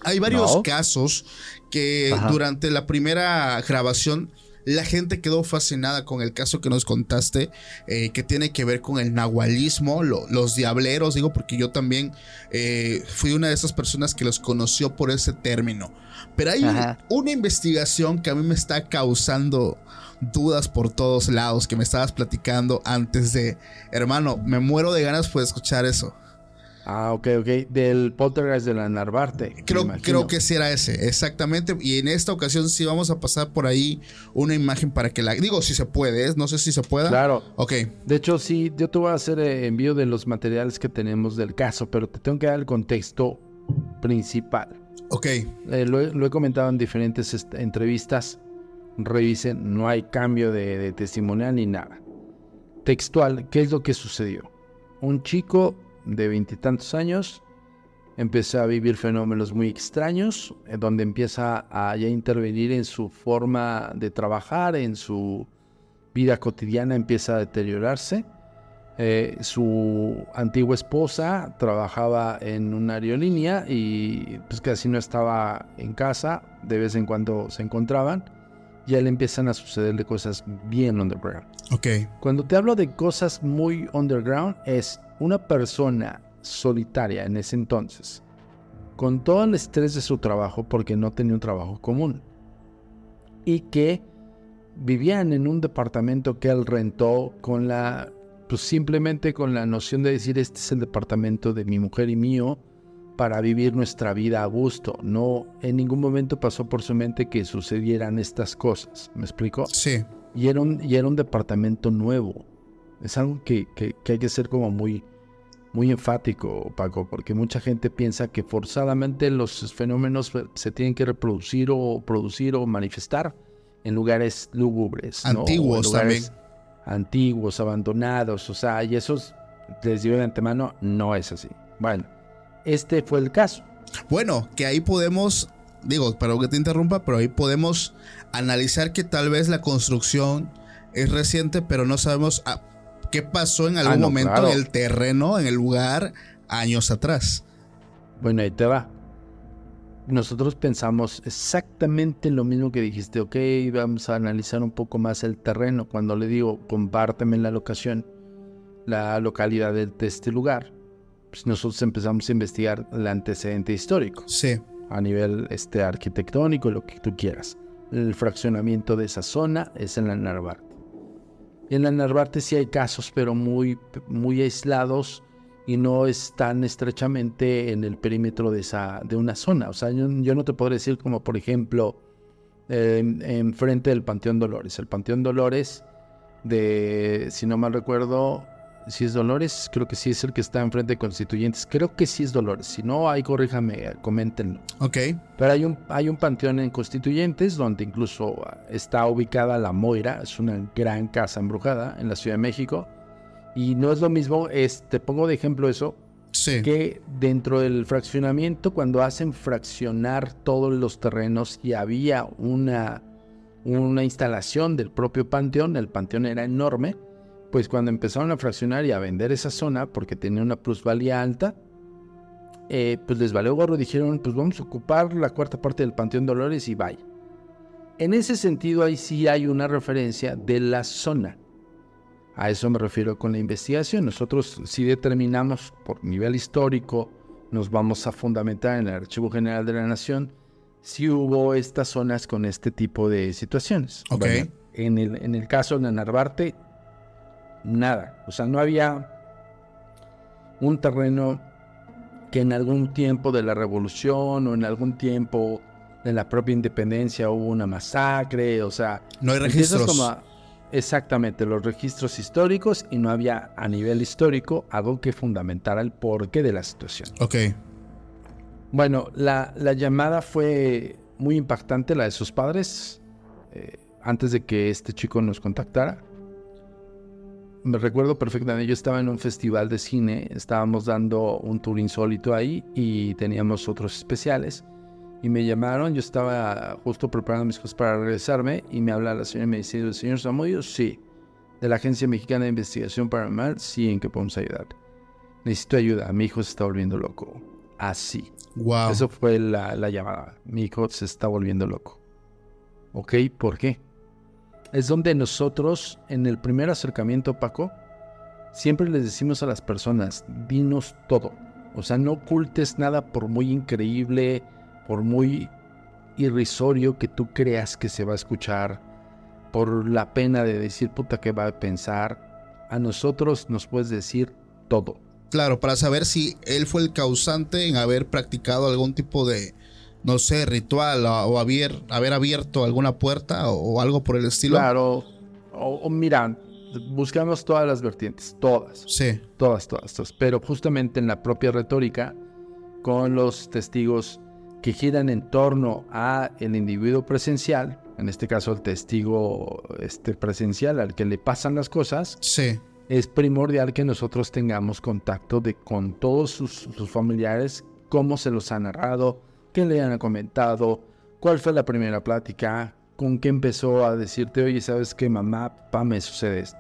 A: Hay varios
B: No.
A: casos que
B: Ajá.
A: durante la primera grabación la gente quedó fascinada con el caso que nos contaste, eh, que tiene que ver con el nahualismo, los diableros, digo, porque yo también eh, fui una de esas personas que los conoció por ese término. Pero hay una investigación que a mí me está causando dudas por todos lados que me estabas platicando antes de, hermano, me muero de ganas por escuchar eso.
B: Ah, ok, ok. Del poltergeist de la Narvarte.
A: Creo, creo que sí era ese, exactamente. Y en esta ocasión sí vamos a pasar por ahí una imagen para que la... Digo, si se puede, ¿eh? no sé si se pueda.
B: Claro.
A: Ok.
B: De hecho, sí, yo te voy a hacer eh, envío de los materiales que tenemos del caso, pero te tengo que dar el contexto principal.
A: Ok.
B: Eh, lo, he comentado en diferentes entrevistas. Revisen, no hay cambio de, de testimonial ni nada. Textual, ¿qué es lo que sucedió? Un chico de veintitantos años, empieza a vivir fenómenos muy extraños, donde empieza a ya intervenir en su forma de trabajar, en su vida cotidiana empieza a deteriorarse. Eh, su antigua esposa trabajaba en una aerolínea y pues casi no estaba en casa, de vez en cuando se encontraban, y a él empiezan a sucederle cosas bien underground.
A: Ok.
B: Cuando te hablo de cosas muy underground es una persona solitaria en ese entonces, con todo el estrés de su trabajo porque no tenía un trabajo común, y que vivían en un departamento que él rentó con la, pues simplemente con la noción de decir, este es el departamento de mi mujer y mío para vivir nuestra vida a gusto. No, en ningún momento pasó por su mente que sucedieran estas cosas. ¿Me explico?
A: Sí.
B: Y era un, y era un departamento nuevo. Es algo que, hay que ser como muy, muy enfático, Paco, porque mucha gente piensa que forzadamente los fenómenos se tienen que reproducir o producir o manifestar en lugares lúgubres.
A: Antiguos también.
B: Antiguos, abandonados, o sea, y eso les digo de antemano, no es así. Bueno, este fue el caso.
A: Bueno, que ahí podemos, digo, para que te interrumpa, pero ahí podemos analizar que tal vez la construcción es reciente, pero no sabemos qué pasó en algún ah, momento en el terreno, en el lugar, años atrás.
B: Bueno, ahí te va. Nosotros pensamos exactamente lo mismo que dijiste, ok, vamos a analizar un poco más el terreno. Cuando le digo, compárteme la locación, la localidad de, este lugar, pues nosotros empezamos a investigar el antecedente histórico.
A: Sí.
B: A nivel este, arquitectónico, lo que tú quieras. El fraccionamiento de esa zona es en la Narvar. En la Narvarte sí hay casos, pero muy, muy aislados y no están estrechamente en el perímetro de, esa, de una zona. O sea, yo, no te podré decir como, por ejemplo, enfrente del Panteón Dolores. El Panteón Dolores, de, si no mal recuerdo, si es Dolores, creo que sí es el que está enfrente de Constituyentes. Creo que sí es Dolores. Si no, ahí corríjame, coméntenlo.
A: Ok.
B: Pero hay un, hay un panteón en Constituyentes donde incluso está ubicada la Moira. Es una gran casa embrujada en la Ciudad de México. Y no es lo mismo, es, te pongo de ejemplo eso,
A: sí.
B: que dentro del fraccionamiento, cuando hacen fraccionar todos los terrenos y había una, una instalación del propio panteón, el panteón era enorme pues cuando empezaron a fraccionar y a vender esa zona porque tenía una plusvalía alta, eh, pues les valió gorro, dijeron, pues vamos a ocupar la cuarta parte del Panteón Dolores y vaya. En ese sentido, ahí sí hay una referencia de la zona. A eso me refiero con la investigación. Nosotros sí determinamos por nivel histórico, nos vamos a fundamentar en el Archivo General de la Nación, si hubo estas zonas con este tipo de situaciones.
A: Ok.
B: en, el, en el caso de Narvarte, nada. O sea, no había un terreno que en algún tiempo de la revolución o en algún tiempo de la propia independencia hubo una masacre, o sea...
A: No hay registros.
B: exactamente, los registros históricos y no había a nivel histórico algo que fundamentara el porqué de la situación.
A: Ok.
B: Bueno, la, llamada fue muy impactante, la de sus padres, eh, antes de que este chico nos contactara me recuerdo perfectamente, yo estaba en un festival de cine, estábamos dando un tour insólito ahí y teníamos otros especiales. Y me llamaron, yo estaba justo preparando mis cosas para regresarme y me habla la señora y me dice, ¿el señor Samudio? Sí. ¿De la Agencia Mexicana de Investigación Paranormal? Sí, ¿en qué podemos ayudar? Necesito ayuda, mi hijo se está volviendo loco. Así.
A: Wow.
B: Eso fue la, la llamada. Mi hijo se está volviendo loco. ¿Ok? ¿Por qué? Es donde nosotros, en el primer acercamiento, Paco, siempre les decimos a las personas, dinos todo. O sea, no ocultes nada por muy increíble, por muy irrisorio que tú creas que se va a escuchar, por la pena de decir puta que va a pensar. A nosotros nos puedes decir todo.
A: Claro, para saber si él fue el causante en haber practicado algún tipo de, no sé, ritual o, haber, haber abierto alguna puerta o, algo por el estilo.
B: Claro, o, mira, buscamos todas las vertientes, todas.
A: Sí.
B: Todas, todas, todas. Pero justamente en la propia retórica, con los testigos que giran en torno a el individuo presencial, en este caso el testigo este, presencial al que le pasan las cosas,
A: sí.
B: es primordial que nosotros tengamos contacto de, con todos sus, sus familiares, cómo se los ha narrado, qué le han comentado, cuál fue la primera plática, con qué empezó a decirte, oye, ¿sabes qué, mamá, papá, me sucede esto?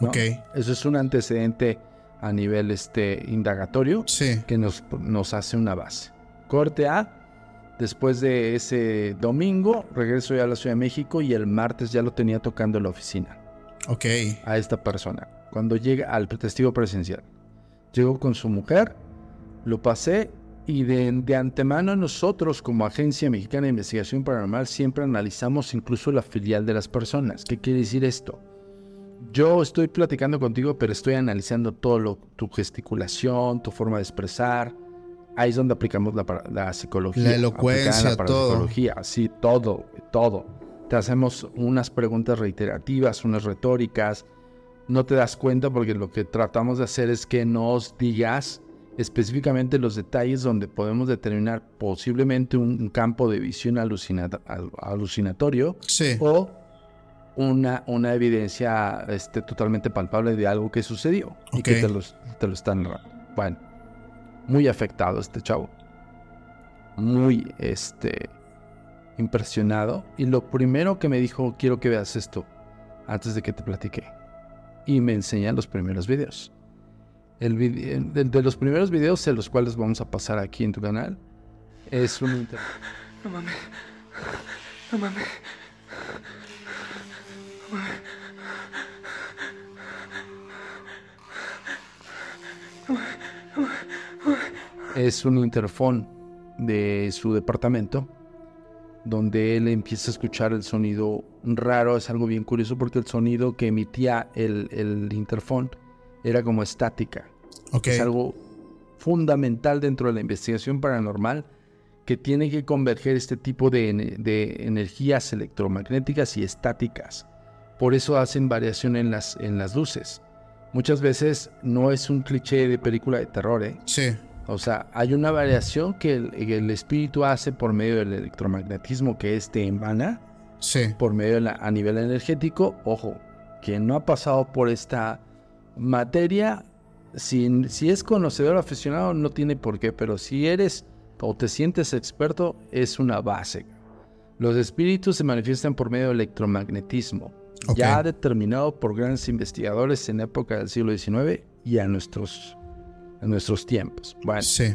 A: Ok.
B: Eso es un antecedente a nivel este, indagatorio
A: sí.
B: que nos, nos hace una base. Corte A, después de ese domingo, regreso ya a la Ciudad de México y el martes ya lo tenía tocando en la oficina.
A: Ok.
B: A esta persona. Cuando llega al testigo presencial. Llegó con su mujer, lo pasé y de, antemano nosotros como Agencia Mexicana de Investigación Paranormal siempre analizamos incluso la filial de las personas. ¿Qué quiere decir esto? Yo estoy platicando contigo, pero estoy analizando todo lo, tu gesticulación, tu forma de expresar. Ahí es donde aplicamos la, psicología.
A: La elocuencia, la todo.
B: Sí, todo, todo. Te hacemos unas preguntas reiterativas, unas retóricas. No te das cuenta porque lo que tratamos de hacer es que nos digas específicamente los detalles donde podemos determinar posiblemente un, campo de visión alucinatorio o una, una evidencia este, totalmente palpable de algo que sucedió y que te, te lo están Bueno, muy afectado este chavo. Muy este, impresionado. Y lo primero que me dijo, quiero que veas esto antes de que te platique. Y me enseñan los primeros videos el de, los primeros videos en los cuales vamos a pasar aquí en tu canal es un
C: No mames. No mames.
B: Es un interfón de su departamento donde él empieza a escuchar el sonido raro. Es algo bien curioso porque el sonido que emitía el, el interfón era como estática. Es algo fundamental dentro de la investigación paranormal que tiene que converger este tipo de, energías electromagnéticas y estáticas. Por eso hacen variación en las, en las luces. Muchas veces no es un cliché de película de terror, ¿eh?
A: Sí.
B: O sea, hay una variación que el, espíritu hace por medio del electromagnetismo que este emana.
A: Sí.
B: Por medio de a nivel energético. Ojo, quien no ha pasado por esta materia si, si es conocedor aficionado, no tiene por qué, pero si eres o te sientes experto, es una base. Los espíritus se manifiestan por medio del electromagnetismo, ya determinado por grandes investigadores en época del siglo XIX y a nuestros, nuestros tiempos. Bueno,
A: sí.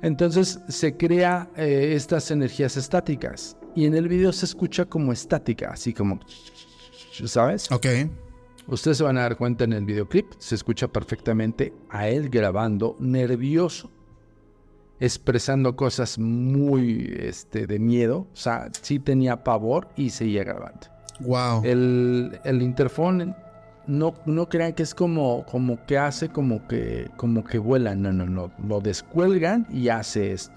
B: Entonces se crea eh, estas energías estáticas y en el video se escucha como estática, así como, ¿sabes?
A: Ok.
B: Ustedes se van a dar cuenta en el videoclip, se escucha perfectamente a él grabando, nervioso, expresando cosas muy este, de miedo. O sea, sí tenía pavor y seguía grabando.
A: Wow.
B: El, el interfón, no, no crean que es como, como que hace como que, como que vuela. No, no, no. Lo descuelgan y hace esto.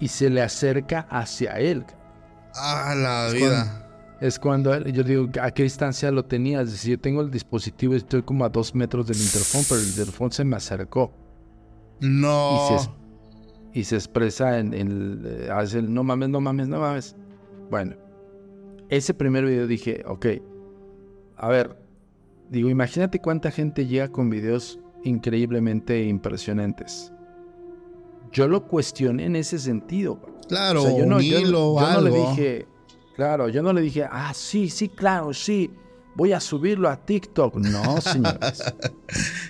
B: Y se le acerca hacia él.
A: Ah, la vida
B: es cuando yo digo, ¿a qué distancia lo tenía? Es decir, yo tengo el dispositivo y estoy como a dos metros del interfón, pero el interfón se me acercó.
A: No.
B: Y se, expresa en, el, eh, hace el no mames, no mames, no mames. Bueno, ese primer video dije, ok, a ver, digo, imagínate cuánta gente llega con videos increíblemente impresionantes. Yo lo cuestioné en ese sentido.
A: Claro, yo no, yo, no
B: le dije, Claro, yo no le dije, ah, sí, sí, claro, sí, voy a subirlo a TikTok. No, señores.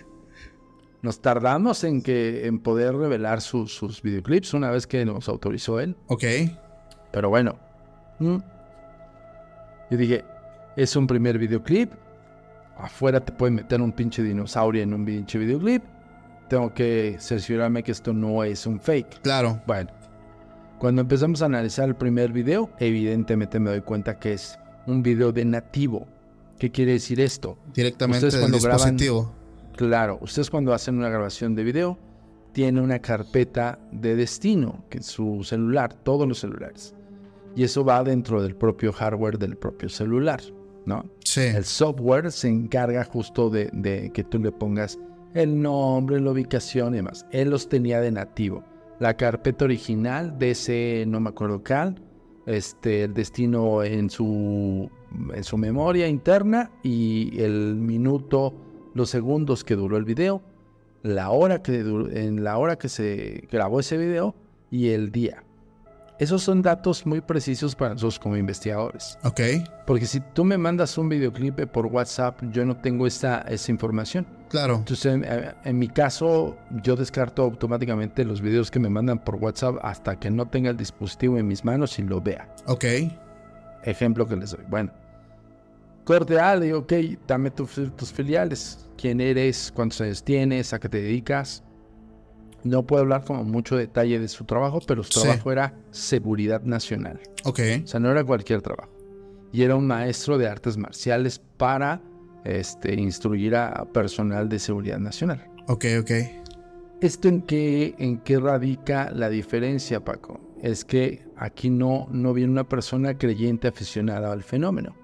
B: Nos tardamos en que en poder revelar sus videoclips una vez que nos autorizó él.
A: Ok.
B: Pero bueno. Yo dije, es un primer videoclip. Afuera te pueden meter un pinche dinosaurio en un pinche videoclip. Tengo que cerciorarme que esto no es un fake.
A: Claro.
B: Bueno, cuando empezamos a analizar el primer video, evidentemente me doy cuenta que es un video de nativo. ¿Qué quiere decir esto?
A: Directamente
B: Ustedes
A: del
B: cuando graban-
A: dispositivo.
B: Claro, ustedes cuando hacen una grabación de video, tienen una carpeta de destino, que es su celular, todos los celulares. Y eso va dentro del propio hardware del propio celular, ¿no?
A: Sí.
B: El software se encarga justo de, de que tú le pongas el nombre, la ubicación y demás. Él los tenía de nativo. La carpeta original de ese, no me acuerdo cuál, este, el destino en su, en su memoria interna y el minuto, los segundos que duró el video, la hora que en la hora que se grabó ese video y el día. Esos son datos muy precisos para nosotros como investigadores.
A: Ok.
B: Porque si tú me mandas un videoclip por WhatsApp, yo no tengo esa, esa información.
A: Claro.
B: Entonces, en, eh, en mi caso, yo descarto automáticamente los videos que me mandan por WhatsApp hasta que no tenga el dispositivo en mis manos y lo vea.
A: Ok.
B: Ejemplo que les doy. Bueno, corte A, le digo, ok, dame tu- tus filiales. ¿Quién eres? ¿Cuántos años tienes? ¿A qué te dedicas? No puedo hablar con mucho detalle de su trabajo, pero su
A: Sí.
B: trabajo era seguridad nacional.
A: Ok.
B: O sea, no era cualquier trabajo. Y era un maestro de artes marciales para este, instruir a personal de seguridad nacional.
A: Ok, ok.
B: ¿Esto en qué, en qué radica la diferencia, Paco? Es que aquí no, no viene una persona creyente aficionada al fenómeno.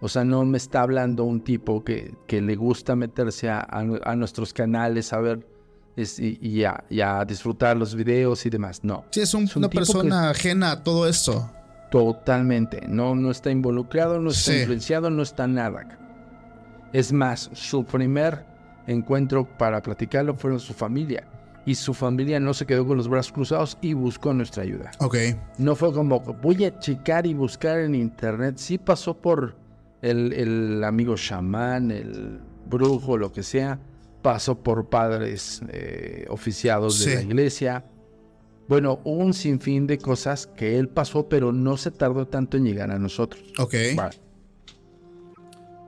B: O sea, no me está hablando un tipo que, que le gusta meterse a, a- a nuestros canales a ver es- y, y a, y a disfrutar los videos y demás. No.
A: Sí, es, un-
B: Es un
A: una
B: que-
A: persona ajena a todo esto.
B: Totalmente. No, no está involucrado, no está
A: Sí.
B: influenciado, no está nada. Es más, su primer encuentro para platicarlo fueron su familia. Y su familia no se quedó con los brazos cruzados y buscó nuestra ayuda.
A: Ok.
B: No fue como, voy a checar y buscar en internet. Sí pasó por el, el amigo chamán, el brujo, lo que sea. Pasó por padres eh, oficiados de
A: Sí.
B: la iglesia. Bueno, un sinfín de cosas que él pasó, pero no se tardó tanto en llegar a nosotros.
A: Ok.
B: Vale.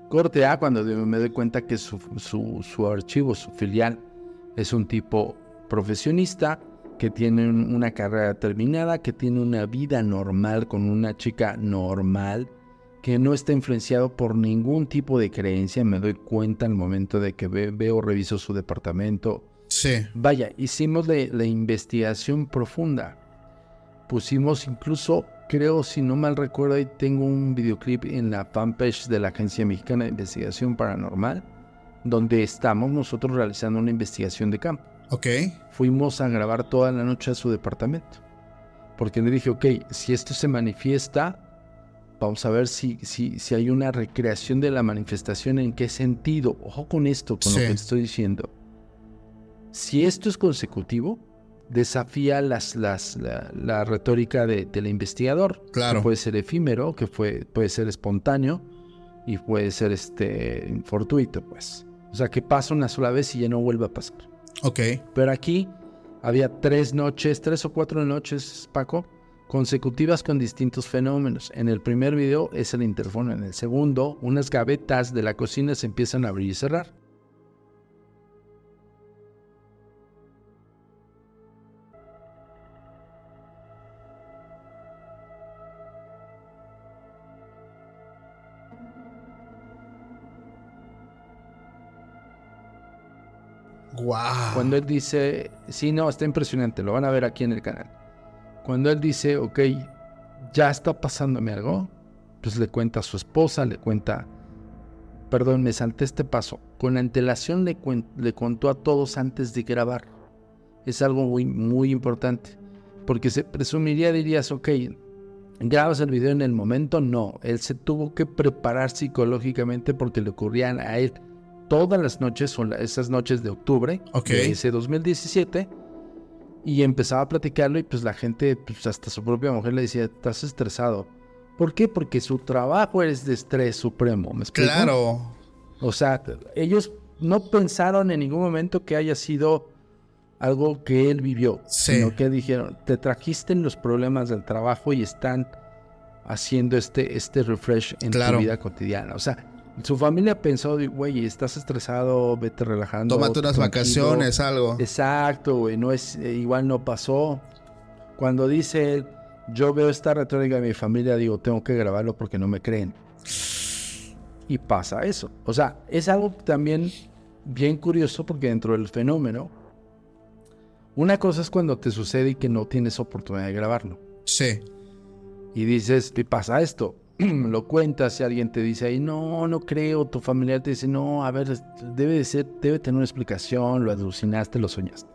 B: Corte A, cuando me doy cuenta que su, su- su archivo, su filial, es un tipo profesionista que tiene un- una carrera terminada, que tiene una vida normal con una chica normal, que no está influenciado por ningún tipo de creencia. Me doy cuenta al momento de que ve- veo, reviso su departamento,
A: Sí.
B: Vaya, hicimos la, la investigación profunda. Pusimos incluso, creo, si no mal recuerdo, ahí tengo un videoclip en la fanpage de la Agencia Mexicana de Investigación Paranormal, donde estamos nosotros realizando una investigación de campo.
A: Ok.
B: Fuimos a grabar toda la noche a su departamento. Porque le dije, ok, si esto se manifiesta, vamos a ver si, si, si hay una recreación de la manifestación, en qué sentido. Ojo con esto, con
A: Sí.
B: lo que estoy diciendo. Si esto es consecutivo, desafía las, las, la, la retórica de- del investigador.
A: Claro.
B: Que puede ser efímero, que fue, puede ser espontáneo y puede ser este, fortuito, pues. O sea, que pasa una sola vez y ya no vuelve a pasar.
A: Ok.
B: Pero aquí había tres noches, tres o cuatro noches, Paco, consecutivas con distintos fenómenos. En el primer video es el interfono, en el segundo, unas gavetas de la cocina se empiezan a abrir y cerrar.
A: Wow.
B: Cuando él dice, sí, no, está impresionante, lo van a ver aquí en el canal. Cuando él dice, ok, ya está pasándome algo, pues le cuenta a su esposa, le cuenta, perdón, me salté este paso. Con antelación le, le contó a todos antes de grabar. Es algo muy, muy importante. Porque se presumiría, dirías, ok, ¿grabas el video en el momento? No, él se tuvo que preparar psicológicamente porque le ocurrían a él todas las noches, la- esas noches de octubre
A: Ok.
B: de ese 2017, y empezaba a platicarlo y pues la gente, pues hasta su propia mujer le decía, estás estresado. ¿Por qué? Porque su trabajo es de estrés supremo, ¿me explico?
A: Claro.
B: O sea, ellos no pensaron en ningún momento que haya sido algo que él vivió,
A: Sí.
B: sino que dijeron, te trajiste los problemas del trabajo y están haciendo este, este refresh en
A: Claro.
B: tu vida cotidiana. O sea, su familia pensó, güey, estás estresado, vete relajando.
A: Tómate unas
B: tranquilo".
A: vacaciones, algo.
B: Exacto, güey, no es, eh, igual no pasó. Cuando dice, yo veo esta retórica de mi familia, digo, tengo que grabarlo porque no me creen. Y pasa eso. O sea, es algo también bien curioso porque dentro del fenómeno, una cosa es cuando te sucede y que no tienes oportunidad de grabarlo.
A: Sí.
B: Y dices, te pasa esto. Lo cuentas y alguien te dice ahí, no, no creo. Tu familiar te dice, no, a ver, debe de ser, debe tener una explicación, lo alucinaste, lo soñaste.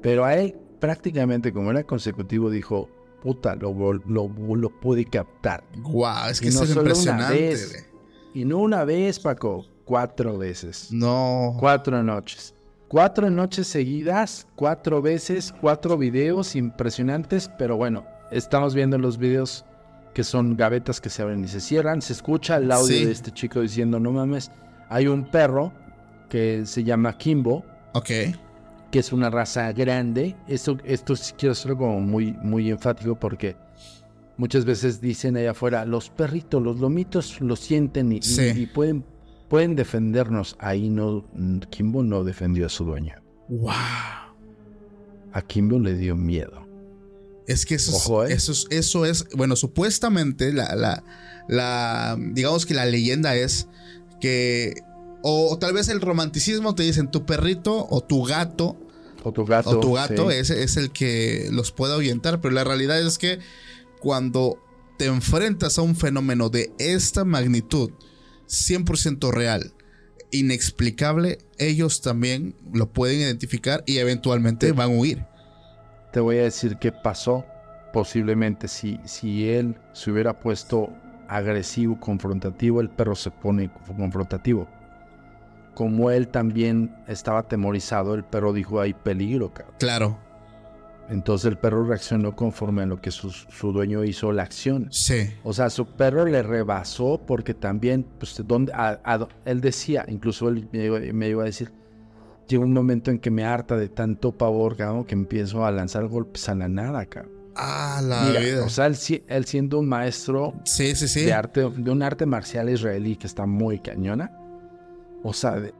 B: Pero a él, prácticamente como era consecutivo, dijo, puta, lo, lo, lo pude captar.
A: Guau, es que
B: no
A: es
B: solo una
A: impresionante.
B: vez. Y no una vez, Paco, cuatro veces.
A: No.
B: Cuatro noches. Cuatro noches seguidas, cuatro veces, cuatro videos impresionantes, pero bueno, estamos viendo los videos que son gavetas que se abren y se cierran. Se escucha el audio
A: Sí.
B: de este chico diciendo, no mames, hay un perro que se llama Kimbo,
A: Ok.
B: que es una raza grande. Esto, esto sí quiero hacerlo como muy, muy enfático porque muchas veces dicen allá afuera, los perritos, los lomitos lo sienten y, y pueden, pueden defendernos. Ahí no, Kimbo no defendió a su dueño.
A: Wow.
B: A Kimbo le dio miedo.
A: Es que eso,
B: Ojo,
A: es,
B: ¿eh?
A: eso, es, eso es, bueno, supuestamente la, la, la, digamos que la leyenda es que, o, o tal vez el romanticismo te dicen tu perrito o tu gato
B: O tu gato.
A: o tu gato
B: sí.
A: es el que los puede ahuyentar, pero la realidad es que cuando te enfrentas a un fenómeno de esta magnitud, 100% real, inexplicable, ellos también lo pueden identificar y eventualmente
B: Sí.
A: van a huir.
B: Te voy a decir qué pasó. Posiblemente si, si él se hubiera puesto agresivo, confrontativo, el perro se pone confrontativo. Como él también estaba atemorizado, el perro dijo hay peligro, cabrón.
A: Claro,
B: Entonces el perro reaccionó conforme a lo que su, su dueño hizo la acción.
A: sí,
B: O sea, su perro le rebasó porque también, pues, ¿dónde, a- a- él decía, incluso él me iba, me iba a decir, llega un momento en que me harta de tanto pavor, cabrón, que empiezo a lanzar golpes a la nada, cabrón.
A: Ah, la
B: Mira,
A: vida.
B: o sea, él, si- él siendo un maestro
A: sí, sí, sí.
B: de arte, de un arte marcial israelí que está muy cañona, o sea, de-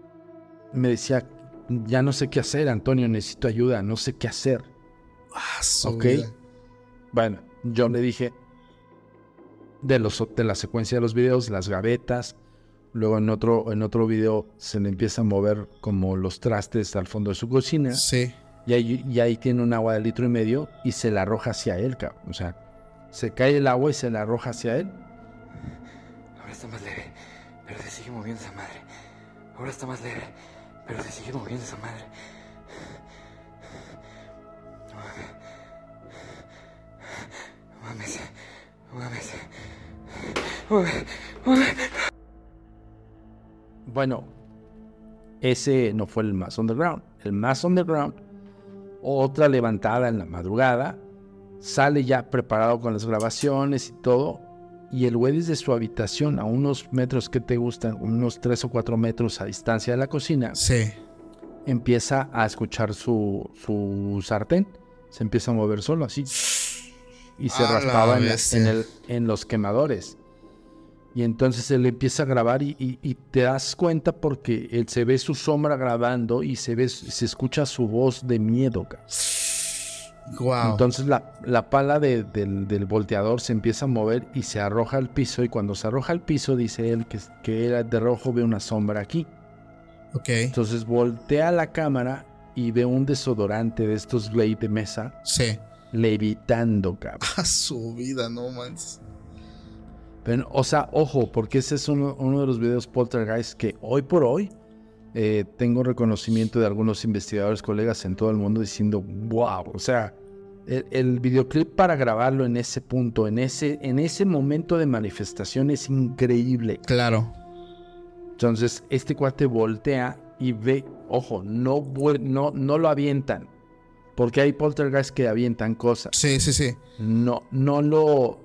B: me decía, ya no sé qué hacer, Antonio, necesito ayuda, no sé qué hacer.
A: Ah,
B: Ok.
A: vida.
B: Bueno, yo le dije de, los, de la secuencia de los videos, las gavetas. Luego en otro, en otro video se le empieza a mover como los trastes al fondo de su cocina.
A: Sí.
B: Y ahí, y ahí tiene un agua de litro y medio y se la arroja hacia él, cabrón. O sea, se cae el agua y se la arroja hacia él.
C: Ahora está más leve, pero se sigue moviendo esa madre. Ahora está más leve, pero se sigue moviendo esa madre. No mames. No mames. No mames. No mames.
B: Bueno, ese no fue el más underground. El más underground, otra levantada en la madrugada, sale ya preparado con las grabaciones y todo. Y el güey desde su habitación, a unos metros que te gustan, unos 3 o 4 metros a distancia de la cocina,
A: Sí.
B: empieza a escuchar su, su sartén. Se empieza a mover solo así. Y se
A: A
B: raspaba en el- en los quemadores. Y entonces él empieza a grabar y, y- y te das cuenta porque él se ve su sombra grabando y se ve, se escucha su voz de miedo.
A: Wow.
B: Entonces la, la pala de- del, del volteador se empieza a mover y se arroja al piso. Y cuando se arroja al piso, dice él que, que era de rojo, ve una sombra aquí.
A: ok.
B: Entonces voltea la cámara y ve un desodorante de estos Glade de mesa
A: Sí.
B: levitando, cabrón.
A: A su vida, no manches.
B: Pero, o sea, ojo, porque ese es uno, uno de los videos poltergeist que hoy por hoy eh, tengo reconocimiento de algunos investigadores, colegas en todo el mundo diciendo, wow, o sea, el, el videoclip para grabarlo en ese punto, en ese, en ese momento de manifestación es increíble.
A: Claro.
B: Entonces, este cuate voltea y ve, ojo, no, no, no lo avientan. Porque hay poltergeist que avientan cosas.
A: Sí, sí, sí.
B: No, no lo,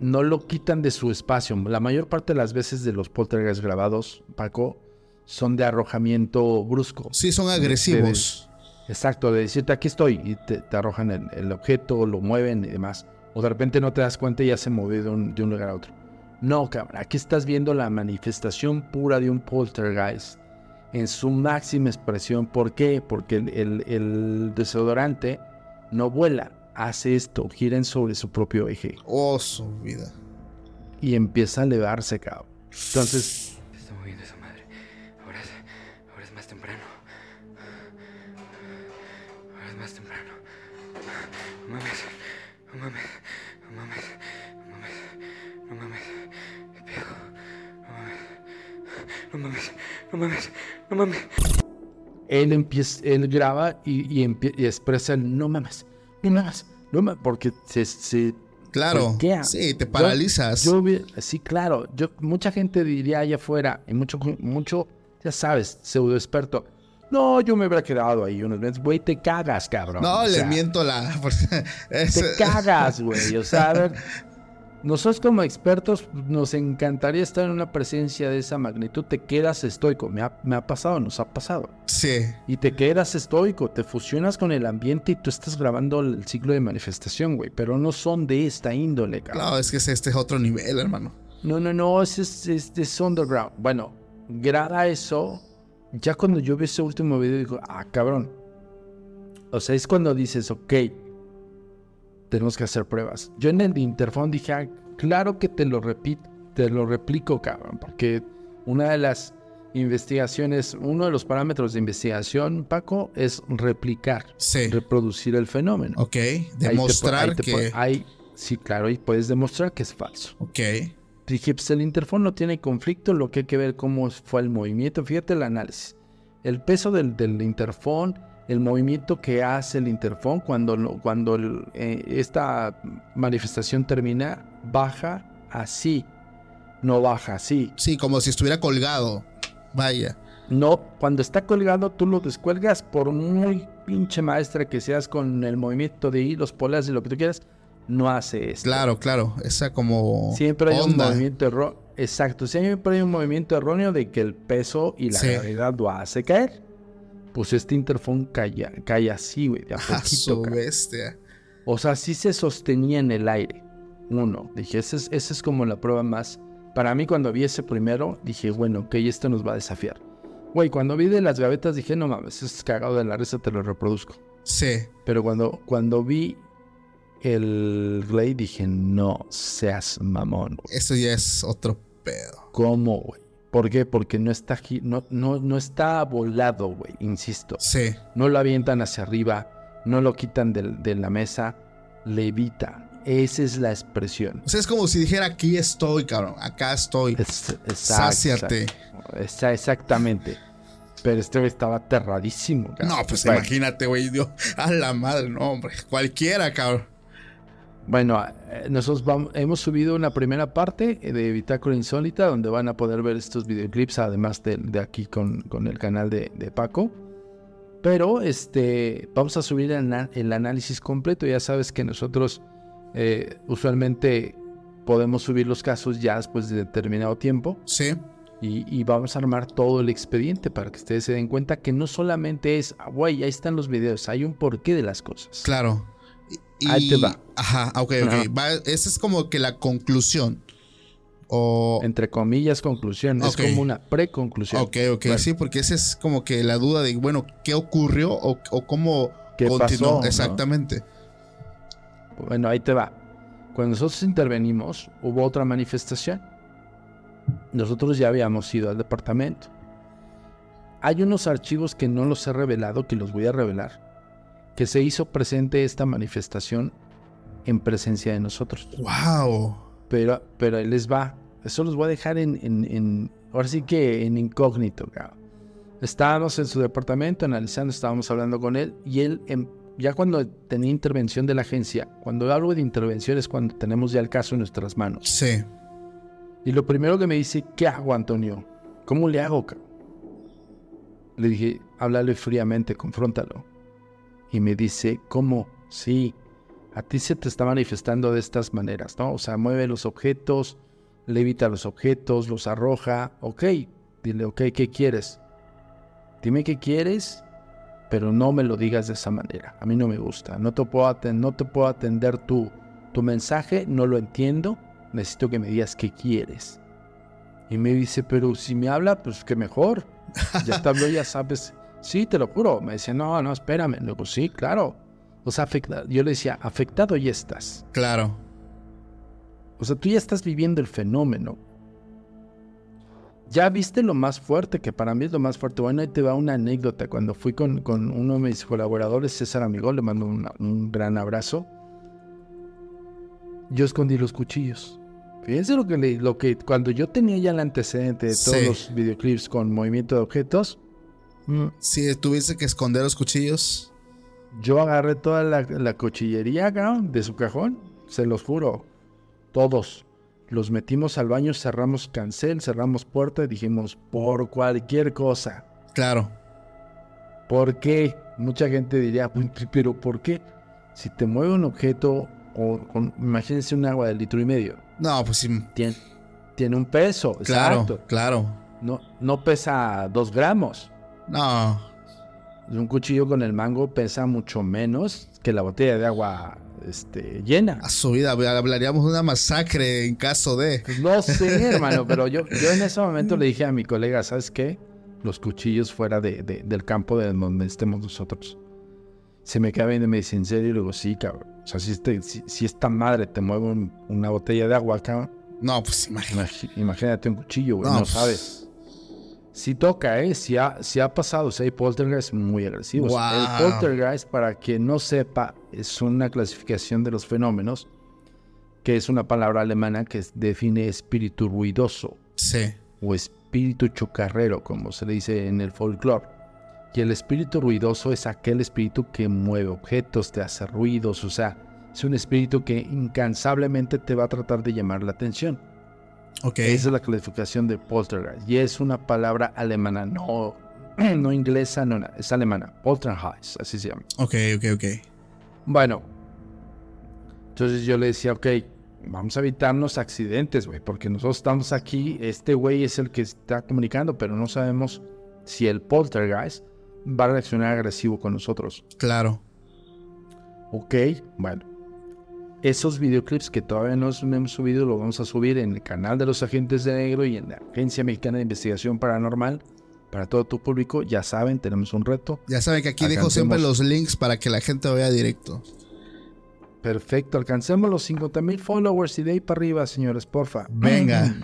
B: no lo quitan de su espacio. La mayor parte de las veces de los poltergeist grabados, Paco, son de arrojamiento brusco.
A: Sí, son agresivos.
B: Exacto, de decirte aquí estoy y te, te arrojan el, el objeto, lo mueven y demás. O de repente no te das cuenta y ya se movió de un, de un lugar a otro. No, cabrón. Aquí estás viendo la manifestación pura de un poltergeist en su máxima expresión. ¿Por qué? Porque el, el- el desodorante no vuela, hace esto, gira en sobre su propio eje
A: Oh, su vida.
B: y empieza a elevarse, cabrón. Entonces,
C: Se está moviendo esa madre. Ahora es, ahora es más temprano. Ahora es más temprano. No mames, no mames, no mames, no mames, no mames. ¿Qué pedo? No mames, no mames, no mames, no mames.
B: él empieza, él graba y, y y expresa el no mames, no mames, no porque se, se
A: Claro.
B: Voltea.
A: Sí, te
B: Yo-
A: paralizas.
B: Yo, vi- sí, claro. Yo, mucha gente diría allá afuera, y mucho, mucho, ya sabes, pseudo experto. No, yo me hubiera quedado ahí unos meses. Güey, te cagas, cabrón.
A: no,
B: O
A: le
B: sea,
A: miento la. es-
B: Te cagas, güey. O sea, a ver, nosotros como expertos nos encantaría estar en una presencia de esa magnitud. Te quedas estoico. Me ha, me ha pasado, nos ha pasado.
A: Sí.
B: Y te quedas estoico, te fusionas con el ambiente y tú estás grabando el ciclo de manifestación, güey. Pero no son de esta índole, cabrón.
A: No, es que es- este es otro nivel, hermano.
B: No, no, no, ese es, es, es underground. Bueno, graba eso. Ya cuando yo vi ese último video, digo, ah, cabrón. O sea, es cuando dices, ok, tenemos que hacer pruebas. Yo en el interfón dije, ah, claro que te lo repito, te lo replico, cabrón, porque una de las investigaciones, uno de los parámetros de investigación, Paco, es replicar,
A: Sí.
B: reproducir el fenómeno.
A: Ok.
B: Ahí te pu-
A: Demostrar
B: ahí te pu-
A: que.
B: ahí- sí, claro, y puedes demostrar que es falso.
A: Ok.
B: Dije, pues el interfón no tiene conflicto, lo que hay que ver cómo fue el movimiento. Fíjate el análisis. El peso del, del interfón, el movimiento que hace el interfón cuando, cuando el, eh, esta manifestación termina, baja así. No baja así.
A: Sí, como si estuviera colgado. Vaya.
B: No, cuando está colgado tú lo descuelgas por muy pinche maestra que seas con el movimiento de hilos, polas y lo que tú quieras, no hace esto.
A: Claro, claro. Esa como.
B: Siempre hay
A: onda.
B: un movimiento erróneo. Exacto, siempre hay un movimiento erróneo de que el peso y la
A: Sí.
B: gravedad lo hace caer. Pues este interfón cae, cae así, güey, de a
A: A
B: poquito.
A: su bestia.
B: O sea, sí se sostenía en el aire. Uno, dije, esa es, esa es como la prueba más. Para mí, cuando vi ese primero, dije, bueno, ok, esto nos va a desafiar. Güey, cuando vi de las gavetas, dije, no mames, es cagado de la risa, te lo reproduzco.
A: Sí.
B: Pero cuando, cuando vi el Glade, dije, no seas mamón, güey.
A: Eso ya es otro pedo.
B: ¿Cómo, güey? ¿Por qué? Porque no está, no, no, no está volado, güey, insisto.
A: Sí.
B: No lo avientan hacia arriba, no lo quitan del- de, la mesa, levita. Esa es la expresión.
A: O sea, es como si dijera aquí estoy, cabrón. Acá estoy.
B: Es,
A: Sáciate.
B: exacto. Esa- exactamente. Pero este güey estaba aterradísimo. cabrón.
A: No, pues
B: Bueno,
A: imagínate, güey. Dios, A la madre, no, hombre. Cualquiera, cabrón.
B: Bueno, eh, nosotros vamos- hemos subido una primera parte de Bitácora Insólita donde van a poder ver estos videoclips, además de, de aquí con, con el canal de, de Paco. Pero este, vamos a subir el, el análisis completo. Ya sabes que nosotros eh, usualmente podemos subir los casos ya después de determinado tiempo
A: Sí.
B: y, y vamos a armar todo el expediente para que ustedes se den cuenta que no solamente es, ah, güey, ahí están los videos, hay un porqué de las cosas.
A: Claro. Y-
B: Ahí te va.
A: Ajá, ok, ok. Va, esa es como que la conclusión. O.
B: Entre comillas, conclusión.
A: Ok.
B: Es como una preconclusión.
A: Ok, ok, sí, porque esa es como que la duda de, bueno, ¿qué ocurrió o, o cómo
B: ¿Qué
A: continuó?
B: pasó, no?
A: Exactamente.
B: Bueno, ahí te va. Cuando nosotros intervenimos, hubo otra manifestación. Nosotros ya habíamos ido al departamento. Hay unos archivos que no los he revelado, que los voy a revelar, que se hizo presente esta manifestación en presencia de nosotros.
A: ¡Wow!
B: Pero, pero ahí les va. Eso los voy a dejar en, en- en- ahora sí que en incógnito. cabrón. Estábamos en su departamento analizando, estábamos hablando con él y él, em- ya cuando tenía intervención de la agencia, cuando hablo de intervención es cuando tenemos ya el caso en nuestras manos.
A: Sí.
B: Y lo primero que me dice, ¿qué hago, Antonio? ¿Cómo le hago? cabrón? Le dije, háblale fríamente, confróntalo. Y me dice, ¿cómo? Sí, a ti se te está manifestando de estas maneras, ¿no? O sea, mueve los objetos, levita los objetos, los arroja. Ok, dile, ok, ¿qué quieres? Dime qué quieres, pero no me lo digas de esa manera. A mí no me gusta. No te puedo, aten- no te puedo atender tu, tu mensaje no lo entiendo, necesito que me digas qué quieres. Y me dice, pero si me habla, pues que mejor. Ya te ya sabes. Sí, te lo juro. Me dice, no, no, espérame. Luego, sí, claro. O sea, afectado. yo le decía, afectado ya estás.
A: Claro.
B: O sea, tú ya estás viviendo el fenómeno. Ya viste lo más fuerte, que para mí es lo más fuerte. Bueno, ahí te va una anécdota. Cuando fui con, con uno de mis colaboradores, César Amigo, le mando un gran abrazo. Yo escondí los cuchillos. Fíjense lo que, lo que cuando yo tenía ya el antecedente de todos los videoclips con movimiento de objetos.
A: Mm, si tuviste que esconder los cuchillos.
B: Yo agarré toda la, la cuchillería de su cajón, se los juro. Todos. Los metimos al baño, cerramos cancel, cerramos puerta y dijimos, por cualquier cosa.
A: Claro.
B: ¿Por qué? Mucha gente diría, pero ¿por qué? Si te mueve un objeto, o imagínense un agua de litro y medio.
A: No, pues sí.
B: Tiene, tiene un peso.
A: Claro, claro.
B: No, no pesa dos gramos.
A: No.
B: Un cuchillo con el mango pesa mucho menos que la botella de agua este, llena.
A: A su vida, hablaríamos de una masacre en caso de.
B: Pues no sé, hermano, pero yo, yo en ese momento le dije a mi colega, ¿sabes qué? Los cuchillos fuera de, del campo de donde estemos nosotros. Se me queda viendo y me dice, ¿en serio? Y digo, sí, cabrón. O sea, si, este, si, esta madre te mueve una botella de agua acá.
A: No, pues imagínate.
B: Imagínate un cuchillo, güey. no, pues, sabes. Si toca, ¿eh? Si ha, si ha pasado, si hay poltergeist muy agresivos. El poltergeist, para quien no sepa, es una clasificación de los fenómenos, que es una palabra alemana que define espíritu ruidoso.
A: Sí.
B: O espíritu chocarrero, como se le dice en el folclore. Y el espíritu ruidoso es aquel espíritu que mueve objetos, te hace ruidos, o sea, es un espíritu que incansablemente te va a tratar de llamar la atención.
A: Okay.
B: Esa es la clasificación de poltergeist. Y es una palabra alemana, no, no inglesa, no, es alemana. Poltergeist, así se llama.
A: Ok, ok, ok.
B: Bueno, entonces yo le decía, ok, vamos a evitarnos accidentes, güey, porque nosotros estamos aquí, este güey es el que está comunicando, pero no sabemos si el poltergeist va a reaccionar agresivo con nosotros.
A: Claro.
B: Ok, bueno esos videoclips que todavía no hemos subido, los vamos a subir en el canal de los agentes de negro y en la Agencia Mexicana de Investigación Paranormal. Para todo tu público, ya saben, tenemos un reto.
A: Ya saben que aquí dejo siempre los links para que la gente vea directo.
B: Perfecto, alcancemos los 50 mil followers y de ahí para arriba, señores, porfa.
A: Venga.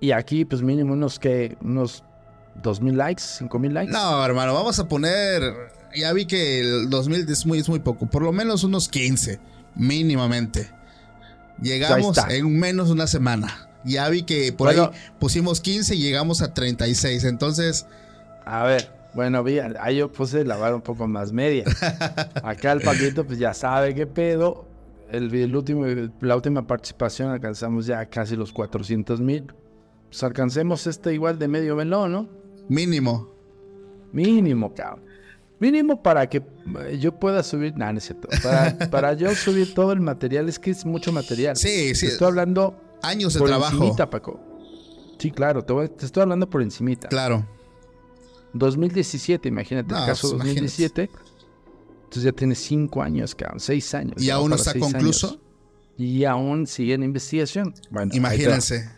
B: Y aquí, pues mínimo unos que, unos 2 mil likes, 5 mil likes.
A: No, hermano, vamos a poner, ya vi que el 2000 es muy, es muy poco, por lo menos unos 15 mínimamente. Llegamos en menos de una semana. Ya vi que por ahí pusimos 15 y llegamos a 36. Entonces.
B: A ver, bueno, vi, ahí yo puse lavar un poco más media. Acá el Paquito, pues ya sabe qué pedo. El, último, la última participación alcanzamos ya casi los 400 mil. Pues alcancemos este igual de medio melón, ¿no?
A: Mínimo.
B: Mínimo, cabrón. Mínimo para que eh, yo pueda subir. No, no es cierto. Para, yo subir todo el material, es que es mucho material.
A: Sí, sí.
B: estoy hablando.
A: Años de trabajo.
B: Encimita, Paco. Sí, claro, te, estoy hablando por encimita.
A: Claro.
B: 2017, imagínate, el caso 2017. Pues, Entonces ya tiene cinco años, cabrón, seis años.
A: ¿Y aún no está concluso?
B: Y aún sigue en investigación. Bueno,
A: Imagínense.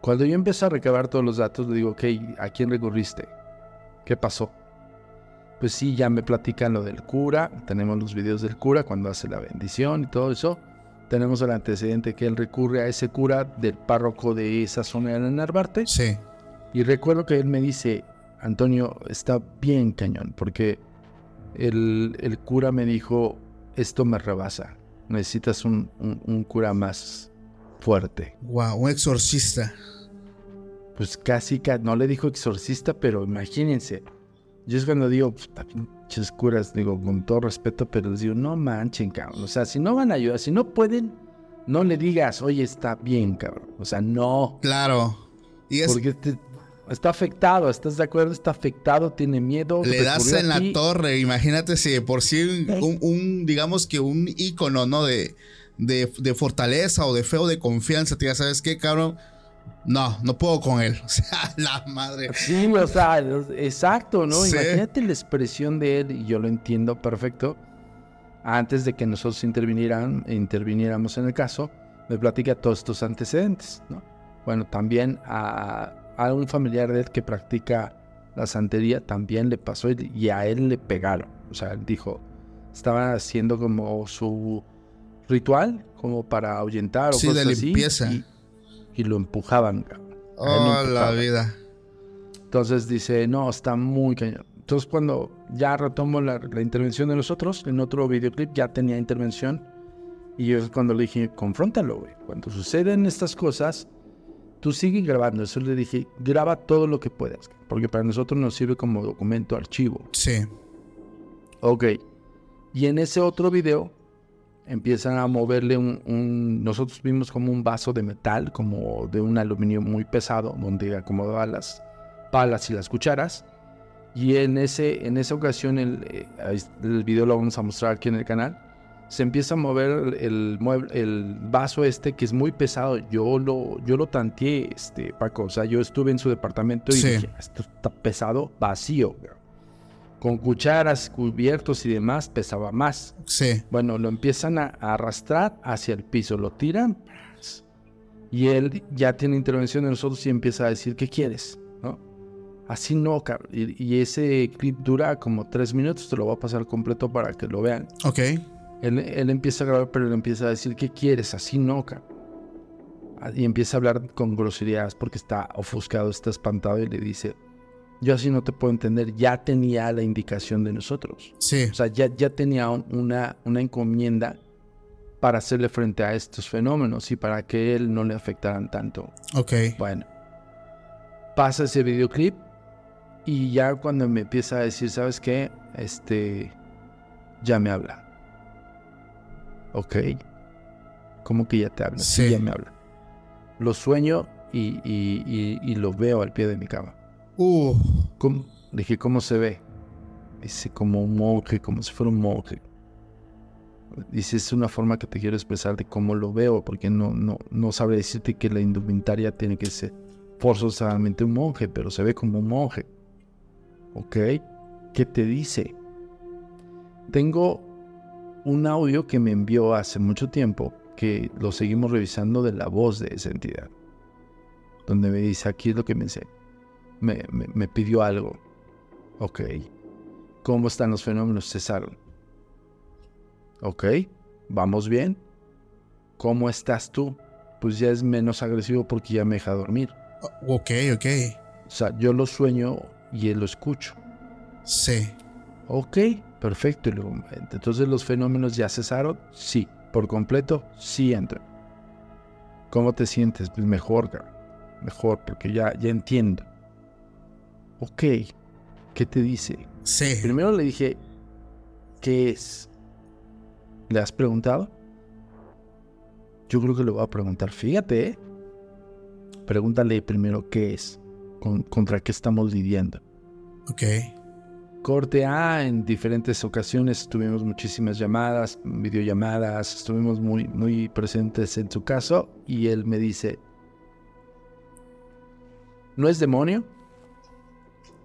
B: Cuando yo empecé a recabar todos los datos, le digo, ok, ¿a quién recurriste? ¿Qué pasó? Pues sí, ya me platican lo del cura, tenemos los videos del cura cuando hace la bendición y todo eso. Tenemos el antecedente que él recurre a ese cura del párroco de esa zona de Narvarte.
A: Sí.
B: Y recuerdo que él me dice, Antonio, está bien cañón, porque el, el cura me dijo, esto me rebasa, necesitas un, un cura más fuerte.
A: Wow, un exorcista.
B: Pues casi, no le dijo exorcista, pero imagínense, yo es cuando digo, pinches curas, digo, con todo respeto, pero les digo, no manchen, cabrón. O sea, si no van a ayudar, si no pueden, no le digas, oye, está bien, cabrón. O sea, no.
A: Claro.
B: Y es... Porque está afectado, ¿estás de acuerdo? Está afectado, tiene miedo.
A: Le das en la torre, imagínate si por sí un, digamos que un ícono, ¿no? De, de, de fortaleza o de fe o de confianza, te ¿sabes qué, cabrón? No, no puedo con él. O sea, la madre.
B: Sí, o sea, exacto, ¿no? Imagínate la expresión de él, y yo lo entiendo perfecto. antes de que nosotros intervinieran, interviniéramos en el caso, me platica todos estos antecedentes, ¿no? Bueno, también a, a un familiar de él que practica la santería también le pasó y, y a él le pegaron. O sea, él dijo, estaba haciendo como su ritual, como para ahuyentar o
A: Sí,
B: cosas
A: de
B: así,
A: limpieza.
B: y, y lo empujaban. lo
A: Oh, la vida.
B: Entonces dice, no, está muy cañón. Entonces cuando ya retomo la, la intervención de nosotros, en otro videoclip ya tenía intervención. Y yo cuando le dije, confróntalo, güey. Cuando suceden estas cosas, tú sigue grabando. Eso le dije, graba todo lo que puedas. Porque para nosotros nos sirve como documento, archivo.
A: Sí.
B: Ok. Y en ese otro video empiezan a moverle un, un- Nosotros vimos como un vaso de metal, como de un aluminio muy pesado, donde acomodaba las palas y las cucharas. Y en, ese, en esa ocasión, el, eh, el video lo vamos a mostrar aquí en el canal. Se empieza a mover el, mueble, el vaso este que es muy pesado. Yo lo, yo lo tanteé, este, Paco. O sea, yo estuve en su departamento y
A: Sí.
B: dije, esto está pesado, vacío. Con cucharas, cubiertos y demás, pesaba más.
A: Sí.
B: Bueno, lo empiezan a, a arrastrar hacia el piso, lo tiran y él ya tiene intervención de nosotros y empieza a decir, ¿qué quieres? ¿No? Así no, cabrón. Y, y ese clip dura como tres minutos, te lo voy a pasar completo para que lo vean.
A: Ok.
B: Él, él empieza a grabar, pero él empieza a decir, ¿qué quieres? Así no, cabrón. Y empieza a hablar con groserías porque está ofuscado, está espantado y le dice, yo así no te puedo entender, ya tenía la indicación de nosotros.
A: Sí.
B: O sea, ya, ya tenía un- una, una encomienda para hacerle frente a estos fenómenos y para que él no le afectaran tanto.
A: Ok.
B: Bueno, pasa ese videoclip y ya cuando me empieza a decir, ¿sabes qué? Este, ya me habla. Ok. ¿Cómo que ya te habla? Sí,
A: Sí.
B: ya me habla. Lo sueño y, y- y- y lo veo al pie de mi cama.
A: Uh.
B: Dije, ¿cómo se ve? Dice, como un monje, como si fuera un monje. Dice, es una forma que te quiero expresar de cómo lo veo, porque no, no, no sabe decirte que la indumentaria tiene que ser forzosamente un monje, pero se ve como un monje. ¿Ok? ¿Qué te dice? Tengo un audio que me envió hace mucho tiempo, que lo seguimos revisando de la voz de esa entidad, donde me dice, aquí es lo que me dice me, me- me pidió algo. Ok. ¿Cómo están los fenómenos? Cesaron. Ok. ¿Vamos bien? ¿Cómo estás tú? Pues ya es menos agresivo porque ya me deja dormir.
A: Ok, ok.
B: O sea, yo lo sueño y él lo escucho.
A: Sí.
B: Ok, perfecto. Entonces los fenómenos ya cesaron. Sí. Por completo, sí entran. ¿Cómo te sientes? Pues mejor. Mejor, porque ya, ya entiendo. Ok. ¿Qué te dice?
A: Sí.
B: Primero le dije, ¿qué es? ¿Le has preguntado? Yo creo que le voy a preguntar, fíjate, ¿eh? Pregúntale primero qué es, con- contra qué estamos lidiando.
A: Ok.
B: Corte A, en diferentes ocasiones tuvimos muchísimas llamadas, videollamadas, estuvimos muy, muy presentes en su caso y él me dice, no es demonio,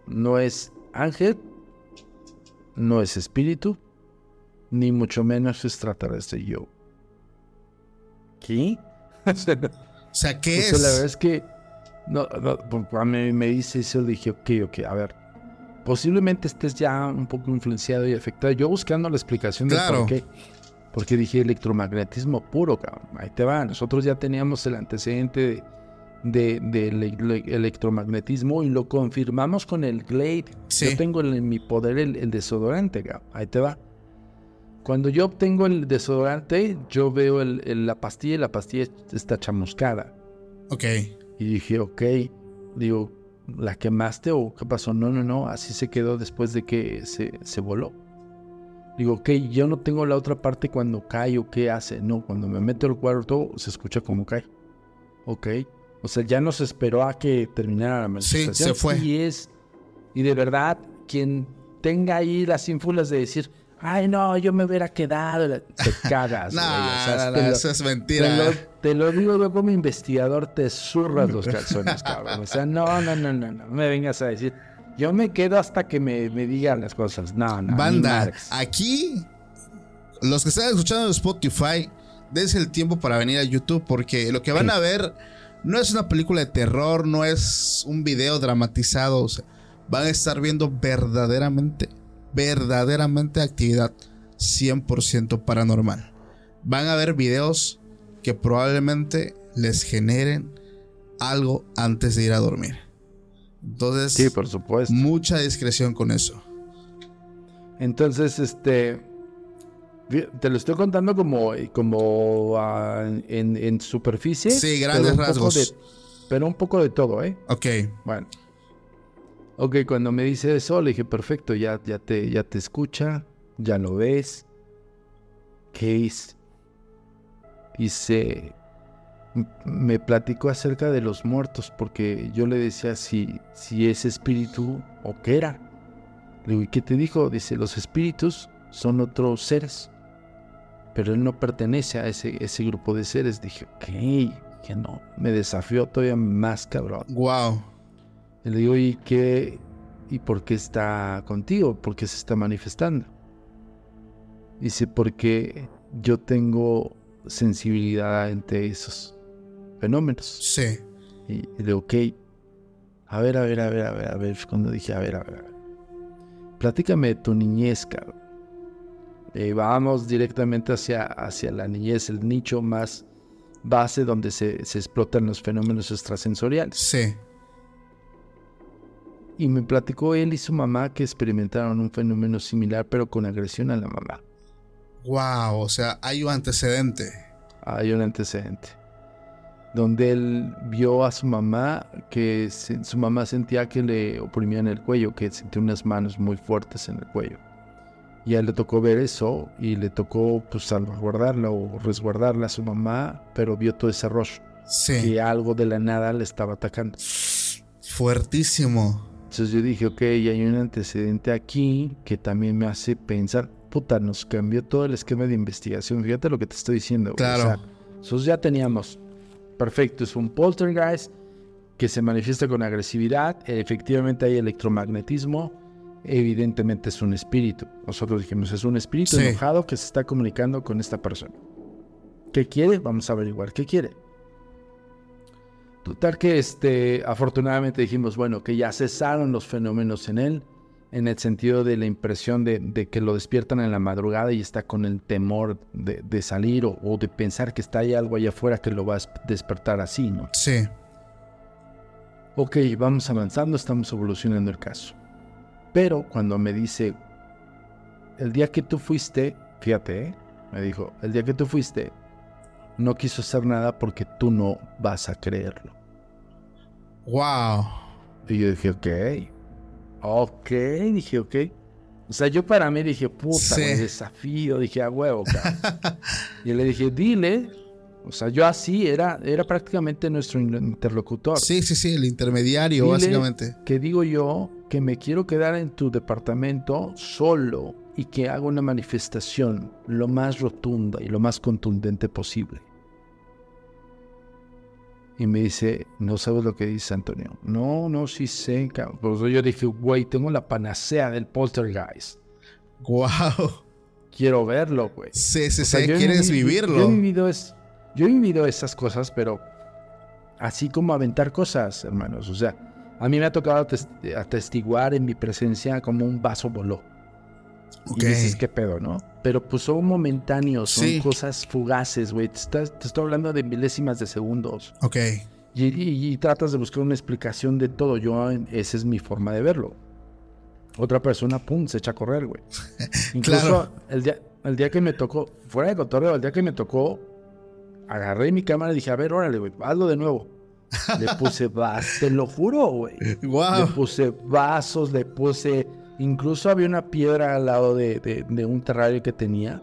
B: no es ángel, no es espíritu, ni mucho menos extraterrestre. Y yo, ¿qué? O sea,
A: O sea, ¿qué
B: o
A: es?
B: sea, la verdad es que no, no, pues, cuando me, me dice eso, le dije, ok, ok, a ver. Posiblemente estés ya un poco influenciado y afectado. Yo buscando la explicación de
A: Claro.
B: por qué. Porque dije electromagnetismo puro, cabrón. Ahí te va. Nosotros ya teníamos el antecedente de, de- del ele- electromagnetismo y lo confirmamos con el Glade.
A: Sí.
B: Yo tengo en mi poder el, el desodorante. Ahí te va. Cuando yo obtengo el desodorante, yo veo el- el- la pastilla y la pastilla está chamuscada.
A: Ok.
B: Y dije, ok, digo, ¿la quemaste o qué pasó? No, no, no, así se quedó después de que se, se voló. Digo, ok, yo no tengo la otra parte cuando cae o qué hace. No, cuando me meto al cuarto se escucha como cae. Ok. O sea, ya no se esperó a que terminara la
A: Sí,
B: manifestación.
A: se fue.
B: Y es, y de verdad, quien tenga ahí las ínfulas de decir, ay, no, yo me hubiera quedado, te cagas.
A: No,
B: o sea,
A: no,
B: te
A: no,
B: lo-
A: eso es
B: te
A: mentira.
B: lo, te lo digo yo como investigador, te zurras los calzones, cabrón. O sea, no, no, no, no, no me vengas a decir. Yo me quedo hasta que me, me digan las cosas. No, no.
A: Banda, aquí los que están escuchando en Spotify, dense el tiempo para venir a YouTube porque lo que van a ver no es una película de terror, no es un video dramatizado. o sea, van a estar viendo verdaderamente, verdaderamente actividad 100% paranormal. Van a ver videos que probablemente les generen algo antes de ir a dormir. Entonces,
B: Sí, por supuesto.
A: mucha discreción con eso.
B: Entonces, este. Te lo estoy contando como, como ah, en, en superficie.
A: Sí,
B: pero
A: grandes
B: poco
A: rasgos.
B: de- pero un poco de todo, ¿eh?
A: Ok,
B: Bueno. Ok, cuando me dice eso, le dije, perfecto, ya, ya, te, ya te escucha, ya lo ves. ¿Qué? Hice... m- Me platicó acerca de los muertos, porque yo le decía si, si es espíritu o qué era. Le digo, ¿y qué te dijo? Dice, los espíritus son otros seres, pero él no pertenece a ese, ese grupo de seres. Dije, ok, que no, me desafió todavía más cabrón.
A: wow.
B: Y le digo, ¿y qué? ¿Y por qué está contigo? ¿Por qué se está manifestando? Dice, porque yo tengo sensibilidad ante esos fenómenos.
A: Sí,
B: Y, y le digo, ok, a ver, a ver, a ver, a ver, a ver, cuando dije, a ver, a ver, a ver. Platícame de tu niñez, cabrón. Y vamos directamente hacia, hacia la niñez, el nicho más base donde se, se explotan los fenómenos extrasensoriales.
A: sí.
B: Y me platicó él y su mamá que experimentaron un fenómeno similar, pero con agresión a la mamá.
A: Wow, o sea, hay un antecedente.
B: Hay un antecedente. Donde él vio a su mamá, que se- su mamá sentía que le oprimían el cuello, que sentía unas manos muy fuertes en el cuello. Y a él le tocó ver eso y le tocó pues salvaguardarla o resguardarla a su mamá, pero vio todo ese rollo,
A: Sí.
B: que algo de la nada le estaba atacando.
A: Fuertísimo.
B: Entonces yo dije, ok, hay un antecedente aquí que también me hace pensar, puta, nos cambió todo el esquema de investigación. Fíjate lo que te estoy diciendo.
A: Claro.
B: O sea, ya teníamos, perfecto, es un poltergeist que se manifiesta con agresividad, efectivamente hay electromagnetismo, evidentemente es un espíritu. Nosotros dijimos, es un espíritu
A: Sí.
B: enojado que se está comunicando con esta persona. ¿Qué quiere? Vamos a averiguar qué quiere. Total que este, afortunadamente dijimos, bueno, que ya cesaron los fenómenos en él, en el sentido de la impresión de, de que lo despiertan en la madrugada y está con el temor de, de salir o, o de pensar que está ahí algo allá afuera que lo va a des- despertar así, ¿no?
A: Sí.
B: Ok, vamos avanzando, estamos evolucionando el caso. Pero cuando me dice, el día que tú fuiste, fíjate, ¿eh? me dijo, el día que tú fuiste, no quiso hacer nada porque tú no vas a creerlo.
A: Wow.
B: Y yo dije, ok. Ok, dije, ok. O sea, yo para mí dije, puta,
A: Sí.
B: desafío. Dije, a huevo, cabrón. y le dije, dile. O sea, yo así era, era prácticamente nuestro in- interlocutor.
A: Sí, sí, sí, el intermediario,
B: Dile
A: básicamente.
B: Que digo yo que me quiero quedar en tu departamento solo y que haga una manifestación lo más rotunda y lo más contundente posible. Y me dice, no sabes lo que dice Antonio. No, no, sí sé, cabrón. Por eso yo dije, güey, tengo la panacea del poltergeist.
A: Wow.
B: Quiero verlo, güey.
A: Sí, sí,
B: O sea,
A: sí,
B: he
A: quieres
B: vivi-
A: vivirlo.
B: Yo he vivido, es, yo he vivido esas cosas, pero así como aventar cosas, hermanos. O sea, a mí me ha tocado ates- atestiguar en mi presencia como un vaso voló.
A: Ok.
B: Y dices, ¿qué pedo, no? Pero pues son momentáneos, son
A: Sí.
B: cosas fugaces, güey. Te, estoy hablando de milésimas de segundos.
A: Ok.
B: Y, y- y tratas de buscar una explicación de todo. Yo, esa es mi forma de verlo. Otra persona, pum, se echa a correr, güey. Incluso
A: Claro.
B: el, día, el día que me tocó, fuera de cotorreo, el día que me tocó, agarré mi cámara y dije, a ver, órale, güey, hazlo de nuevo. Le puse vas, te lo juro, güey. Le puse vasos, le puse. Incluso había una piedra al lado de, de- de un terrario que tenía.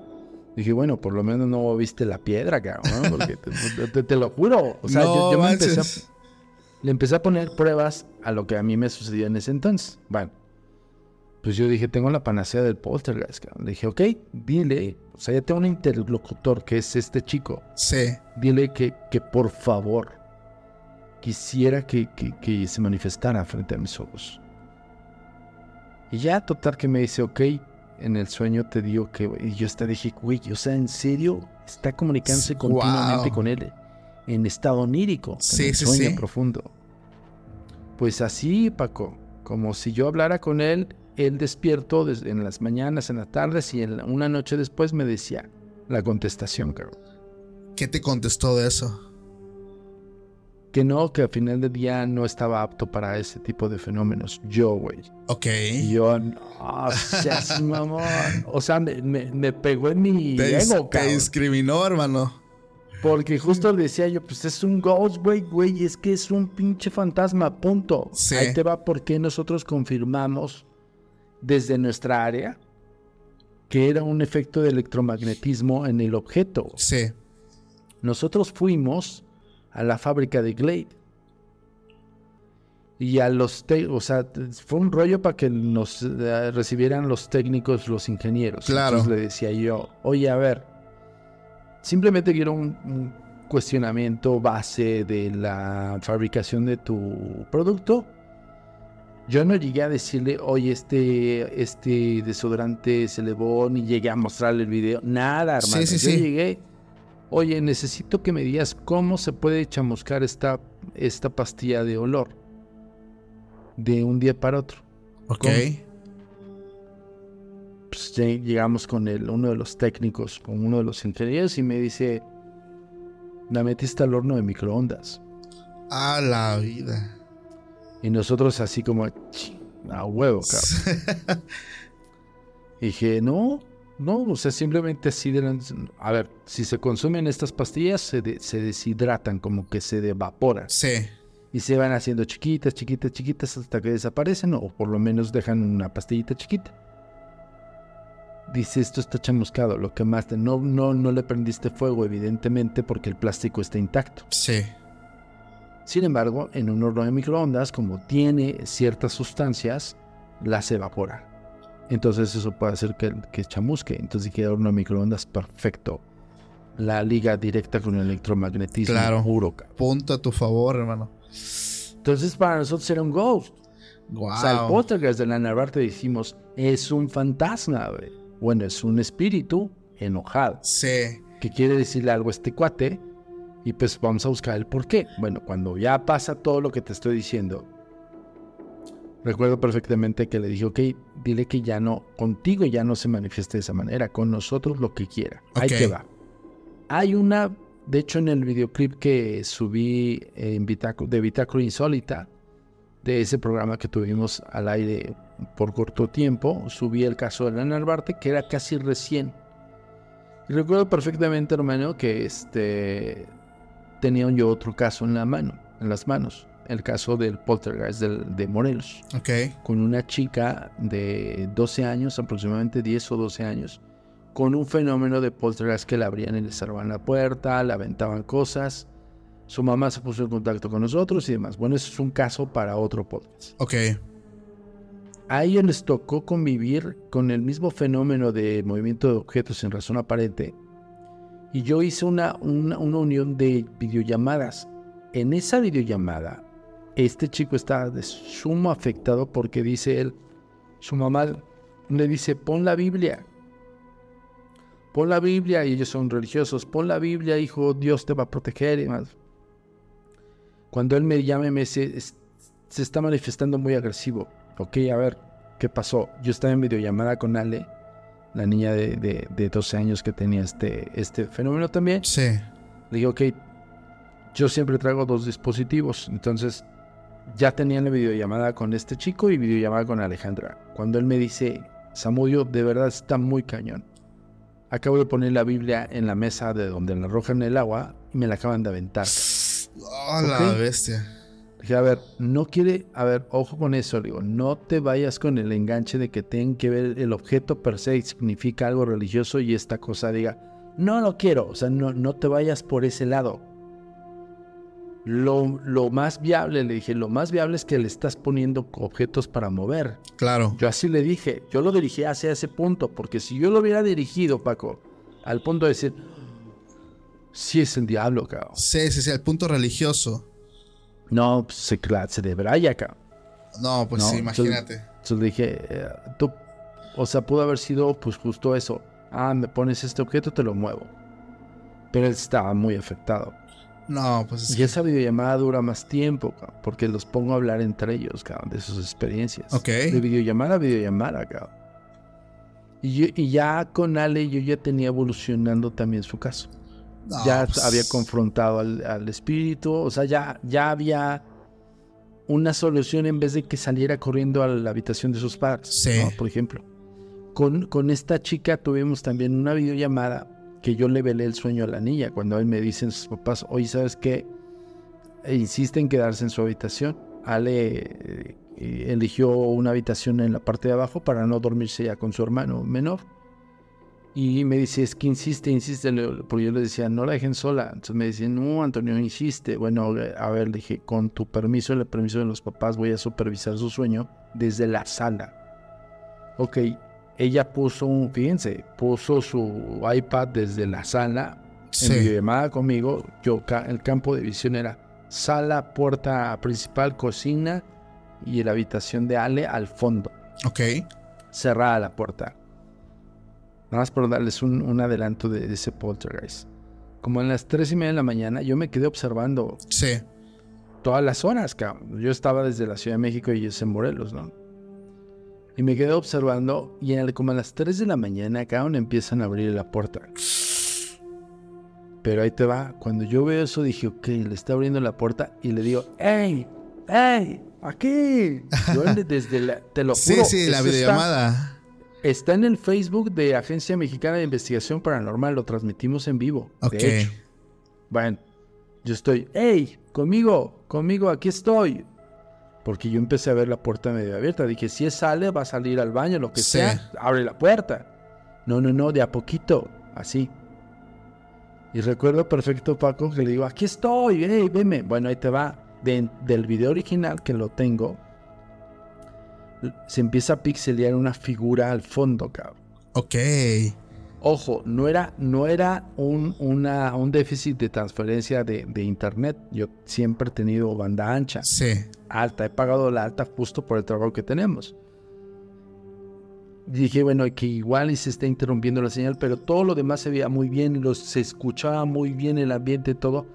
B: Dije, bueno, por lo menos no viste la piedra, cabrón, ¿no? Porque te, te- te lo juro. O sea, yo,
A: No
B: yo me empecé a, le empecé a poner pruebas a lo que a mí me sucedía en ese entonces. Bueno, pues yo dije, tengo la panacea del poltergeist, cabrón. Le dije, ok, dile. O sea, ya tengo un interlocutor que es este chico
A: Sí.
B: dile que, que por favor quisiera que, que- que se manifestara frente a mis ojos. Y ya, total, que me dice, ok, en el sueño te digo que, y yo hasta dije, güey, o sea, ¿en serio? Está comunicándose continuamente con él en estado onírico,
A: sí,
B: en el
A: sí,
B: sueño
A: sí.
B: profundo. Pues así, Paco, como si yo hablara con él, él despierto des- en las mañanas, en las tardes y en la- una noche después me decía la contestación, cabrón.
A: ¿Qué te contestó de eso?
B: Que no, que al final del día no estaba apto para ese tipo de fenómenos. Yo, güey.
A: Ok.
B: Y yo, no, seas mamón. O sea, me, me- me pegó en mi
A: Te,
B: ego,
A: te
B: cabrón.
A: discriminó, hermano.
B: Porque justo le decía yo, pues es un ghost, güey, güey, es que es un pinche fantasma, punto.
A: Sí.
B: Ahí te va porque nosotros confirmamos desde nuestra área que era un efecto de electromagnetismo en el objeto.
A: Sí.
B: Nosotros fuimos a la fábrica de Glade. Y a los te- o sea, fue un rollo para que nos eh, recibieran los técnicos, los ingenieros.
A: Claro.
B: Entonces le decía yo, oye, a ver, simplemente quiero un, un cuestionamiento base de la fabricación de tu producto. Yo no llegué a decirle, oye, este, este desodorante se elevó, ni llegué a mostrarle el video. Nada,
A: Sí,
B: hermano.
A: sí,
B: Yo
A: sí.
B: llegué, oye, necesito que me digas cómo se puede chamuscar esta, esta pastilla de olor de un día para otro.
A: Ok.
B: ¿Cómo? Pues llegamos con el, uno de los técnicos, con uno de los ingenieros y me dice, la metiste al horno de microondas.
A: A la vida.
B: Y nosotros así como, "Ch, a huevo, cabrón. Dije, no, no, o sea, simplemente así de A ver, si se consumen estas pastillas, se, de- se deshidratan, como que se evaporan.
A: Sí.
B: Y se van haciendo chiquitas, chiquitas, chiquitas hasta que desaparecen, o por lo menos dejan una pastillita chiquita. Dice, esto está chamuscado, lo quemaste. No, no, no le prendiste fuego, evidentemente, porque el plástico está intacto.
A: Sí.
B: Sin embargo, en un horno de microondas, como tiene ciertas sustancias, las evapora. Entonces eso puede hacer que, que chamusque. Entonces dije, horno de microondas, perfecto. La liga directa con el electromagnetismo
A: Claro.
B: puro.
A: Punto a tu favor, hermano.
B: Entonces para nosotros era un ghost.
A: Wow.
B: O sea, el poltergeist de la Narvarte decimos, es un fantasma, güey. Bueno, es un espíritu enojado.
A: Sí.
B: que quiere decirle algo a este cuate y pues vamos a buscar el por qué. Bueno, cuando ya pasa todo lo que te estoy diciendo, recuerdo perfectamente que le dije, ok, dile que ya no, contigo ya no se manifieste de esa manera, con nosotros lo que quiera. Ahí
A: Ok.
B: que va. Hay una, de hecho en el videoclip que subí en Bitáculo- de Bitácula Insólita, de ese programa que tuvimos al aire por corto tiempo, subí el caso de la Narvarte, que era casi recién. Y recuerdo perfectamente, hermano, que este tenía yo otro caso en la mano, en las manos, el caso del poltergeist del- de Morelos,
A: Ok.
B: con una chica de 12 años, aproximadamente 10 o 12 años, con un fenómeno de poltergeist que le abrían y le cerraban la puerta, le aventaban cosas. Su mamá se puso en contacto con nosotros y demás. Bueno, eso es un caso para otro podcast.
A: Ok.
B: A ellos les tocó convivir con el mismo fenómeno de movimiento de objetos sin razón aparente. Y yo hice una, una, una unión de videollamadas. En esa videollamada, este chico está de sumo afectado porque dice él, su mamá le dice, pon la Biblia. Pon la Biblia, y ellos son religiosos, pon la Biblia, hijo, Dios te va a proteger y demás. Cuando él me llama y me dice, "Es- se está manifestando muy agresivo. Ok, a ver, ¿qué pasó? Yo estaba en videollamada con Ale, la niña de, de- de 12 años que tenía este, este fenómeno también.
A: Sí.
B: Le dije, ok, yo siempre traigo dos dispositivos. Entonces, ya tenía la videollamada con este chico y videollamada con Alejandra. Cuando él me dice, Samudio, de verdad está muy cañón. Acabo de poner la Biblia en la mesa de donde la arrojan el agua y me la acaban de aventar.
A: Oh, la
B: Ok.
A: bestia.
B: Dije, a ver, no quiere, a ver, ojo con eso, digo, no te vayas con el enganche de que tengan que ver el objeto per se y significa algo religioso y esta cosa diga, no lo quiero, o sea, no, no te vayas por ese lado. Lo, lo más viable, le dije, lo más viable es que le estás poniendo objetos para mover.
A: Claro.
B: Yo así le dije, yo lo dirigí hacia ese punto, porque si yo lo hubiera dirigido, Paco, al punto de decir, sí es el diablo, cabrón.
A: Sí, sí, sí, el punto religioso.
B: No, pues, se, se debraya, cabrón.
A: No, pues
B: No,
A: sí,
B: entonces-
A: imagínate.
B: Entonces le dije, eh, tú O sea, pudo haber sido pues justo eso. Ah, me pones este objeto, te lo muevo. Pero él estaba muy afectado.
A: No, pues es
B: Y esa videollamada dura más tiempo, cabrón, porque los pongo a hablar entre ellos, cabrón, de sus experiencias.
A: Ok.
B: De videollamada a videollamada, cabrón. Y, yo- y ya con Ale yo ya tenía evolucionando también su caso.
A: No,
B: ya
A: pues,
B: había confrontado al, al espíritu, o sea, ya, ya había una solución en vez de que saliera corriendo a la habitación de sus padres,
A: Sí.
B: ¿no? por ejemplo. Con, con esta chica tuvimos también una videollamada que yo le velé el sueño a la niña cuando él me dicen sus papás, oye, ¿sabes qué? E insiste en quedarse en su habitación. Ale eh, eligió una habitación en la parte de abajo para no dormirse ya con su hermano menor. Y me dice, es que insiste, insiste, porque yo le decía, no la dejen sola. Entonces me dice, no, Antonio, insiste. Bueno, a ver, le dije, con tu permiso, el permiso de los papás, voy a supervisar su sueño desde la sala. Ok, ella puso un, fíjense, puso su iPad desde la sala en
A: Sí.
B: videollamada conmigo. Yo, el campo de visión era sala, puerta principal, cocina y la habitación de Ale al fondo
A: Ok.
B: cerrada la puerta. Nada más por darles un, un adelanto de, de ese poltergeist. Como en las tres y media de la mañana, yo me quedé observando
A: Sí.
B: todas las horas, cabrón. Yo estaba desde la Ciudad de México y ellos en Morelos, ¿no? Y me quedé observando y en el- como a las 3 de la mañana, cabrón, empiezan a abrir la puerta. Pero ahí te va. Cuando yo veo eso, dije, ok, le está abriendo la puerta y le digo, ¡Ey! ¡Ey! ¡Aquí! Yo desde la... Te lo
A: Sí,
B: juro.
A: sí, la
B: eso está-
A: videollamada.
B: Está en el Facebook de Agencia Mexicana de Investigación Paranormal, lo transmitimos en vivo. de
A: Ok.
B: hecho. Bueno, yo estoy, hey, conmigo, conmigo, aquí estoy. Porque yo empecé a ver la puerta medio abierta. Dije, si sale, va a salir al baño, lo que
A: Sí.
B: sea, abre la puerta. No, no, no, de a poquito, así. Y recuerdo perfecto, Paco, que le digo, aquí estoy, hey, veme. Bueno, ahí te va. De- del video original que lo tengo, se empieza a pixelear una figura al fondo, cabrón.
A: Ok.
B: Ojo, no era, no era un, una- un déficit de transferencia de, de internet. Yo siempre he tenido banda ancha,
A: Sí.
B: alta. He pagado la alta justo por el trabajo que tenemos. Dije, bueno, que igual y se está interrumpiendo la señal, pero todo lo demás se veía muy bien, los, se escuchaba muy bien el ambiente, todo.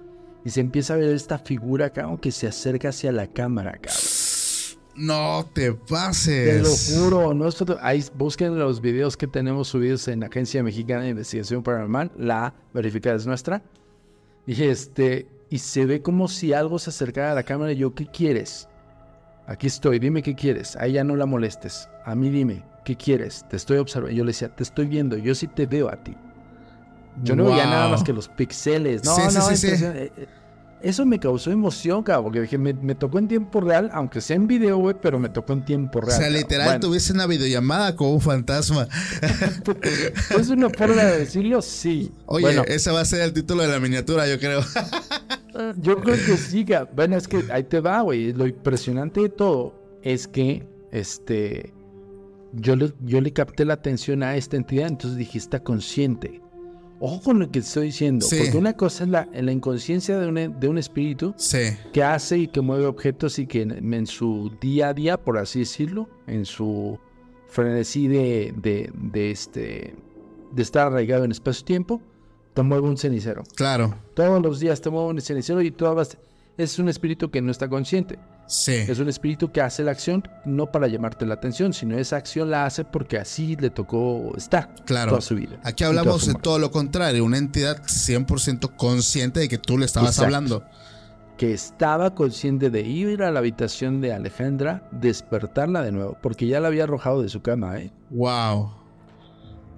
B: Y se empieza a ver esta figura, cabrón, que se acerca hacia la cámara, cabrón.
A: No te
B: Te
A: pases.
B: lo juro, nosotros, ahí busquen los videos que tenemos subidos en la Agencia Mexicana de Investigación Paranormal, la verificada es nuestra. Y este, y se ve como si algo se acercara a la cámara y yo, ¿qué quieres? Aquí estoy, dime qué quieres. A ella no la molestes. A mí dime, ¿qué quieres? Te estoy observando. Yo le decía, te estoy viendo, yo sí te veo a ti. Yo no veía nada más que los píxeles. No,
A: sí,
B: no,
A: sí, sí.
B: Eso me causó emoción, cabrón, porque dije, me, me tocó en tiempo real, aunque sea en video, güey, pero me tocó en tiempo
A: O
B: real.
A: sea,
B: cabrón.
A: literal,
B: Bueno,
A: tuviste una videollamada con un fantasma.
B: ¿Es una forma de decirlo? Sí.
A: Oye,
B: bueno,
A: ese va a ser el título de la miniatura, yo creo.
B: yo creo que sí, cabrón. Bueno, es que ahí te va, güey. Lo impresionante de todo es que, este, yo le, yo le capté la atención a esta entidad, entonces dije, está consciente. Ojo con lo que estoy diciendo,
A: Sí.
B: porque una cosa es la, la inconsciencia de un, de un espíritu
A: Sí.
B: que hace y que mueve objetos y que en, en su día a día, por así decirlo, en su frenesí de, de, de este, de estar arraigado en espacio-tiempo, te mueve un cenicero.
A: Claro.
B: Todos los días te mueve un cenicero y tú vas- es un espíritu que no está consciente.
A: Sí.
B: Es un espíritu que hace la acción no para llamarte la atención, sino esa acción la hace porque así le tocó estar
A: Claro.
B: toda su vida.
A: Aquí hablamos de todo lo contrario, una entidad 100% consciente de que tú le estabas
B: Exacto.
A: hablando.
B: que estaba consciente de ir a la habitación de Alejandra, despertarla de nuevo, porque ya la había arrojado de su cama, ¿eh?
A: Wow.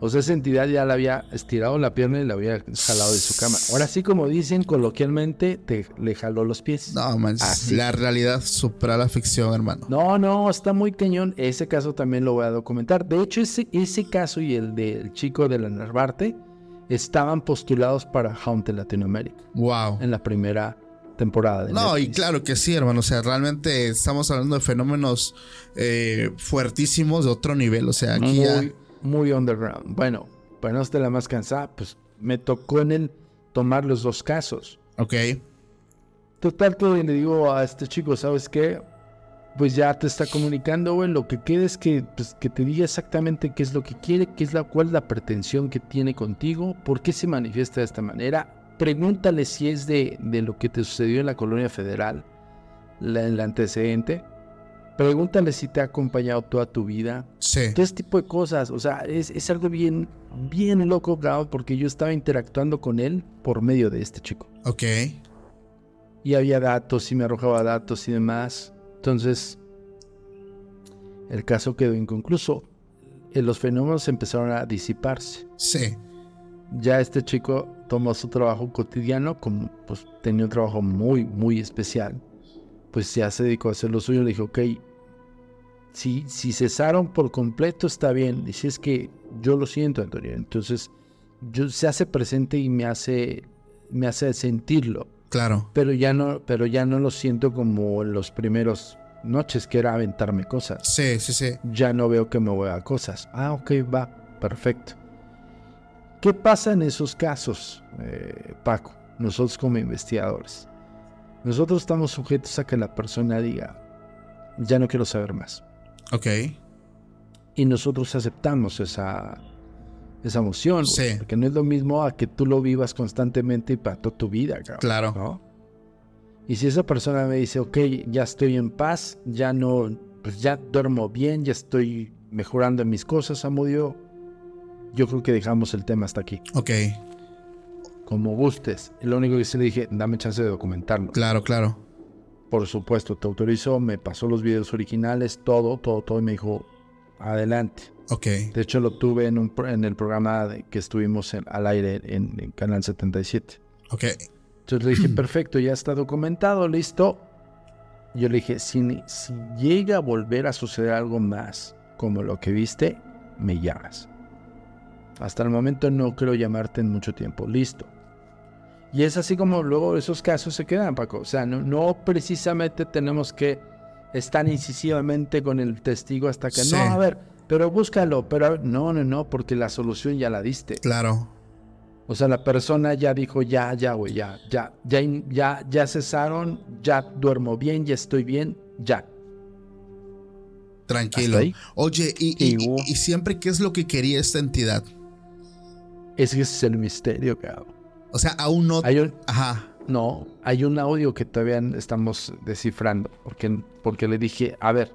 B: O sea, esa entidad ya la había estirado la pierna y la había jalado de su cama. Ahora sí, como dicen coloquialmente, te le jaló los pies.
A: No, man,
B: Así.
A: la realidad supera la ficción, hermano.
B: No, no, está muy cañón. Ese caso también lo voy a documentar. De hecho, ese, ese caso y el del chico de la Narvarte estaban postulados para Haunted Latinoamérica
A: Wow.
B: en la primera temporada de
A: No, y claro que sí, hermano. O sea, realmente estamos hablando de fenómenos eh, fuertísimos de otro nivel. O sea, aquí ya.
B: Muy, underground. Bueno, para no estar la más cansada, pues me tocó en el tomar los dos casos.
A: Ok.
B: Total, que le digo a este chico, ¿sabes qué? pues ya te está comunicando, güey. Lo que queda es que, pues, que te diga exactamente qué es lo que quiere, qué es la, cuál es la pretensión que tiene contigo, por qué se manifiesta de esta manera. Pregúntale si es de, de lo que te sucedió en la colonia federal, la- el antecedente. Pregúntale si te ha acompañado toda tu vida.
A: Sí.
B: Todo ese tipo de cosas. O sea, es, es algo bien, bien loco, cabrón, porque yo estaba interactuando con él por medio de este chico.
A: Ok.
B: Y había datos y me arrojaba datos y demás. Entonces, el caso quedó inconcluso. Eh, Los fenómenos empezaron a disiparse.
A: Sí.
B: Ya este chico tomó su trabajo cotidiano, como pues tenía un trabajo muy, muy especial. Pues ya se dedicó a hacer lo suyo. Le dije, ok, si, si cesaron por completo está bien. Y si es que yo lo siento, Antonio. Entonces, yo, se hace presente y me hace, me hace sentirlo
A: Claro.
B: pero ya no, pero ya no lo siento como en los primeros noches que era aventarme cosas.
A: Sí, sí, sí.
B: Ya no veo que me mueva cosas. Ah, ok, va, perfecto. ¿Qué pasa en esos casos, eh, Paco? Nosotros como investigadores. Nosotros estamos sujetos a que la persona diga, ya no quiero saber más.
A: Ok.
B: Y nosotros aceptamos esa, esa emoción.
A: Sí.
B: Porque no es lo mismo a que tú lo vivas constantemente y para toda tu vida, cabrón.
A: Claro.
B: ¿no? Y si esa persona me dice, ok, ya estoy en paz, ya no, pues ya duermo bien, ya estoy mejorando en mis cosas, Amudio, yo creo que dejamos el tema hasta aquí.
A: Ok.
B: Como gustes. Lo único que sí le dije, dame chance de documentarlo.
A: Claro, claro.
B: Por supuesto, te autorizó, me pasó los videos originales, todo, todo, todo, y me dijo, adelante.
A: Ok.
B: De hecho, lo tuve en, un, en el programa de- que estuvimos en- al aire en, en Canal 77.
A: Ok.
B: Entonces le dije, perfecto, ya está documentado, listo. Yo le dije, si, si llega a volver a suceder algo más como lo que viste, me llamas. Hasta el momento no creo llamarte en mucho tiempo, listo. Y es así como luego esos casos se quedan, Paco. O sea, no, no precisamente tenemos que estar incisivamente con el testigo hasta que,
A: Sí.
B: no, a ver, pero búscalo, pero a ver", no, no, no, porque la solución ya la diste.
A: Claro.
B: O sea, la persona ya dijo, ya, ya, güey, ya, ya, ya, ya, ya cesaron, ya duermo bien, ya estoy bien, ya.
A: Tranquilo. Oye, y, y-
B: y
A: siempre, ¿qué es lo que quería esta entidad?
B: Ese es el misterio, cabrón.
A: O sea, aún no.
B: Hay un,
A: Ajá.
B: no, hay un audio que todavía estamos descifrando, porque, porque le dije, a ver,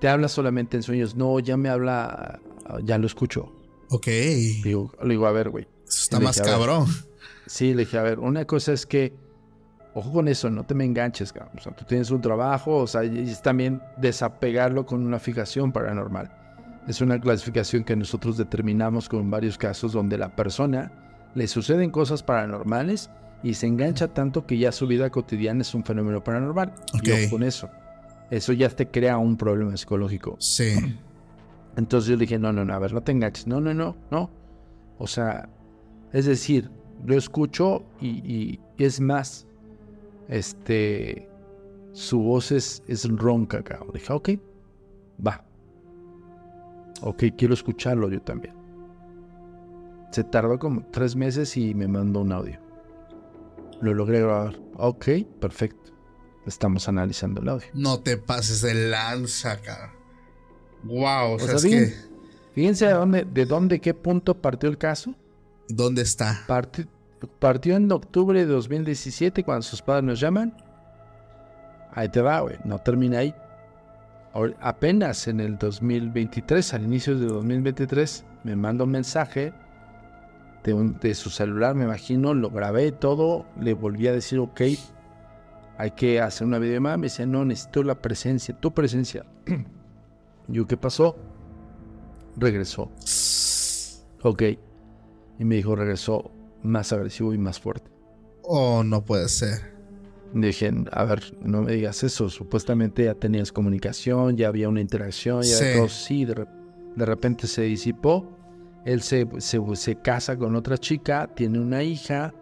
B: te habla solamente en sueños. No, ya me habla, ya lo escucho.
A: Ok.
B: Digo, le digo, a ver, güey.
A: Está más
B: dije,
A: cabrón.
B: Sí, le dije, a ver, una cosa es que, ojo con eso, no te me enganches, cabrón. O sea, tú tienes un trabajo, o sea, y es también desapegarlo con una fijación paranormal. Es una clasificación que nosotros determinamos con varios casos donde la persona le suceden cosas paranormales y se engancha tanto que ya su vida cotidiana es un fenómeno paranormal.
A: Ok.
B: Y con eso. Eso ya te crea un problema psicológico.
A: Sí.
B: Entonces yo dije, no, no, no, a ver, no te enganches. No, no, no, no. O sea, es decir, lo escucho y, y es más, este, su voz es, es ronca, cabrón. Dije, ok, va. Ok, quiero escucharlo yo también. Se tardó como tres meses y me mandó un audio. Lo logré grabar. Ok, perfecto. Estamos analizando el audio.
A: No te pases de lanza, cara. Wow. O,
B: O
A: sea,
B: sea,
A: es que.
B: Fíjense de dónde, de dónde, qué punto partió el caso.
A: ¿Dónde está?
B: Parti- partió en octubre de 2017 cuando sus padres nos llaman. Ahí te va, güey. No termina ahí. Apenas en el 2023, al inicio de 2023, me manda un mensaje de, un- de su celular, me imagino, lo grabé todo, le volví a decir, ok, hay que hacer una videollamada. Me dice, no, necesito la presencia, tu presencia. Yo, ¿qué pasó? Regresó. Ok. Y me dijo, regresó más agresivo y más fuerte.
A: Oh, no puede ser.
B: Dije, a ver, no me digas eso. Supuestamente ya tenías comunicación, ya había una interacción, ya
A: Sí.
B: todo. Sí, de, re- de repente se disipó. Él se, se, se casa con otra chica, tiene una hija,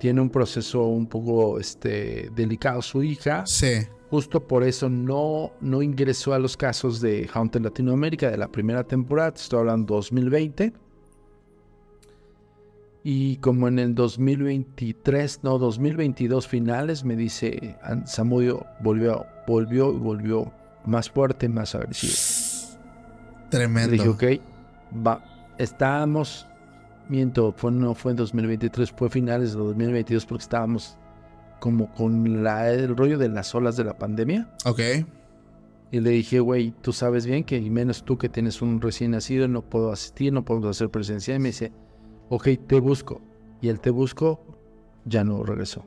B: tiene un proceso un poco este, delicado su hija.
A: Sí.
B: Justo por eso no, no ingresó a los casos de Haunted Latinoamérica de la primera temporada, te estoy hablando 2020. Y como en el 2023, no, 2022 finales, me dice "An- Samudio volvió, volvió y volvió más fuerte, más agresivo. Le
A: Tremendo.
B: dije, ok, va, estábamos, miento, fue, no fue en 2023, fue finales de 2022 porque estábamos como con la- el rollo de las olas de la pandemia.
A: Ok.
B: Y le dije, güey, tú sabes bien que, y menos tú que tienes un recién nacido, no puedo asistir, no podemos hacer presencia. Y me dice, ok, te busco. Y el te busco ya no regresó.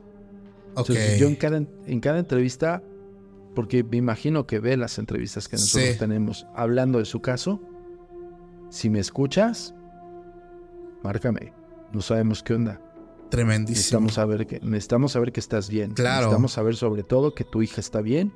A: Ok.
B: Entonces yo en cada, en cada entrevista, porque me imagino que ve las entrevistas que nosotros
A: Sí.
B: tenemos hablando de su caso, si me escuchas, márcame. No sabemos qué onda.
A: Tremendísimo.
B: Necesitamos saber que, necesitamos saber que estás bien.
A: Claro.
B: Necesitamos saber sobre todo que tu hija está bien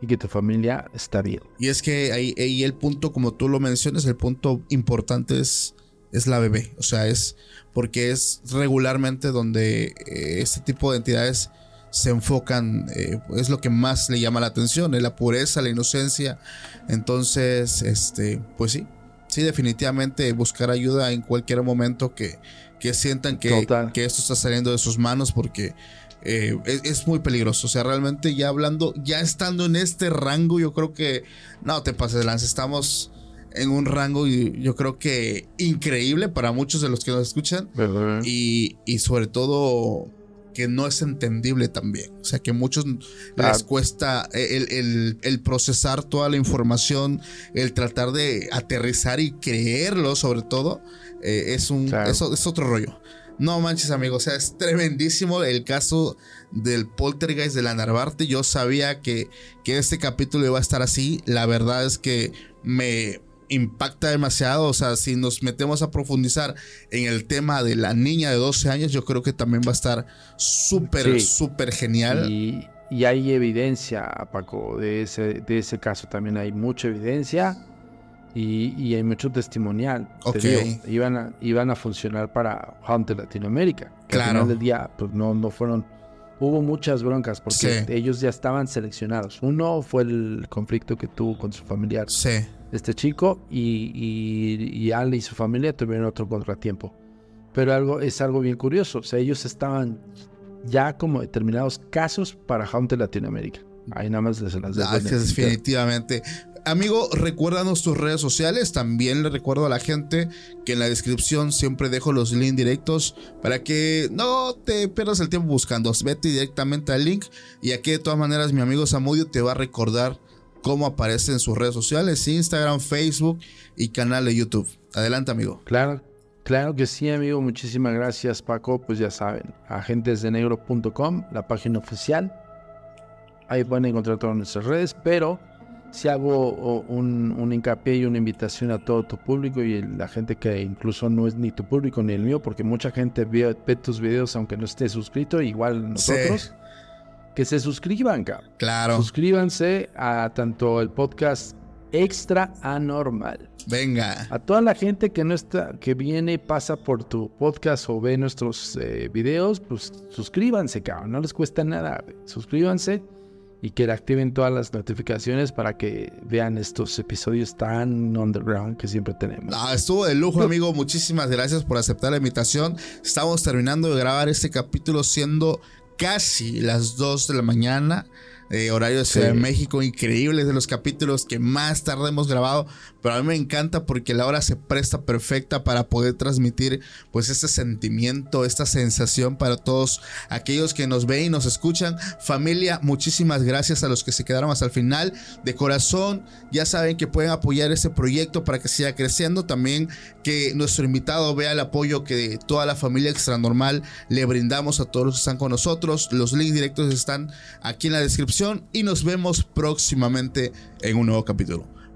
B: y que tu familia está bien.
A: Y es que ahí, ahí el punto, como tú lo mencionas, el punto importante es, es la bebé. O sea, es porque es regularmente donde eh, este tipo de entidades se enfocan, eh, es lo que más le llama la atención, es la pureza, la inocencia. Entonces, este, pues sí, sí, definitivamente buscar ayuda en cualquier momento que, que sientan que, que esto está saliendo de sus manos porque eh, es, es muy peligroso. O sea, realmente ya hablando, ya estando en este rango, yo creo que no te pases de lanza. Estamos en un rango y yo creo que increíble para muchos de los que nos escuchan y, y sobre todo que no es entendible también. O sea, que a muchos les cuesta el, el- el procesar toda la información, el tratar de aterrizar y creerlo sobre todo, eh, es, un,
B: Claro.
A: es otro rollo. No manches, amigo. O sea, es tremendísimo el caso del poltergeist de la Narvarte. Yo sabía que, que este capítulo iba a estar así. La verdad es que me impacta demasiado. O sea, si nos metemos a profundizar en el tema de la niña de 12 años, yo creo que también va a estar súper,
B: Sí.
A: súper genial.
B: Y, y hay evidencia, Paco, de ese, de ese caso también hay mucha evidencia y, y hay mucho testimonial. Te
A: Ok.
B: digo, iban, a, iban a funcionar para Hunter Latinoamérica. que
A: Claro.
B: Al final del día, pues no, no fueron. Hubo muchas broncas porque
A: Sí.
B: ellos ya estaban seleccionados. Uno fue el conflicto que tuvo con su familiar,
A: Sí,
B: este chico, y, y, y Al y su familia tuvieron otro contratiempo. Pero algo, es algo bien curioso. O sea, ellos estaban ya como determinados casos para Hunter Latinoamérica. Ahí nada más les las dejo
A: Ah, definitivamente. Amigo, recuérdanos tus redes sociales. También le recuerdo a la gente que en la descripción siempre dejo los links directos para que no te pierdas el tiempo buscando. Vete directamente al link y aquí de todas maneras mi amigo Samudio te va a recordar cómo aparece en sus redes sociales, Instagram, Facebook y canal de YouTube. Adelante, amigo.
B: Claro, claro que sí, amigo. Muchísimas gracias, Paco. Pues ya saben, agentesdenegro.com, la página oficial. Ahí pueden encontrar todas nuestras redes, pero si hago un, un hincapié y una invitación a todo tu público y la gente que incluso no es ni tu público ni el mío, porque mucha gente ve, ve tus videos aunque no esté suscrito, igual nosotros, que se suscriban, cabrón.
A: Claro,
B: Suscríbanse a tanto el podcast Extra Anormal.
A: venga.
B: A toda la gente que no está, que viene y pasa por tu podcast o ve nuestros eh, videos, pues suscríbanse, cabrón. No les cuesta nada. Suscríbanse y que le activen todas las notificaciones para que vean estos episodios tan underground que siempre tenemos.
A: Ah, estuvo de lujo, amigo. Muchísimas gracias por aceptar la invitación. Estamos terminando de grabar este capítulo siendo casi las 2 de la mañana. eh, horario de Ciudad
B: Sí.
A: de México, increíble, es de los capítulos que más tarde hemos grabado, pero a mí me encanta porque la hora se presta perfecta para poder transmitir pues este sentimiento, esta sensación para todos aquellos que nos ven y nos escuchan. Familia, muchísimas gracias a los que se quedaron hasta el final. De corazón, ya saben que pueden apoyar este proyecto para que siga creciendo. También que nuestro invitado vea el apoyo que toda la familia extra normal le brindamos a todos los que están con nosotros. Los links directos están aquí en la descripción y nos vemos próximamente en un nuevo capítulo.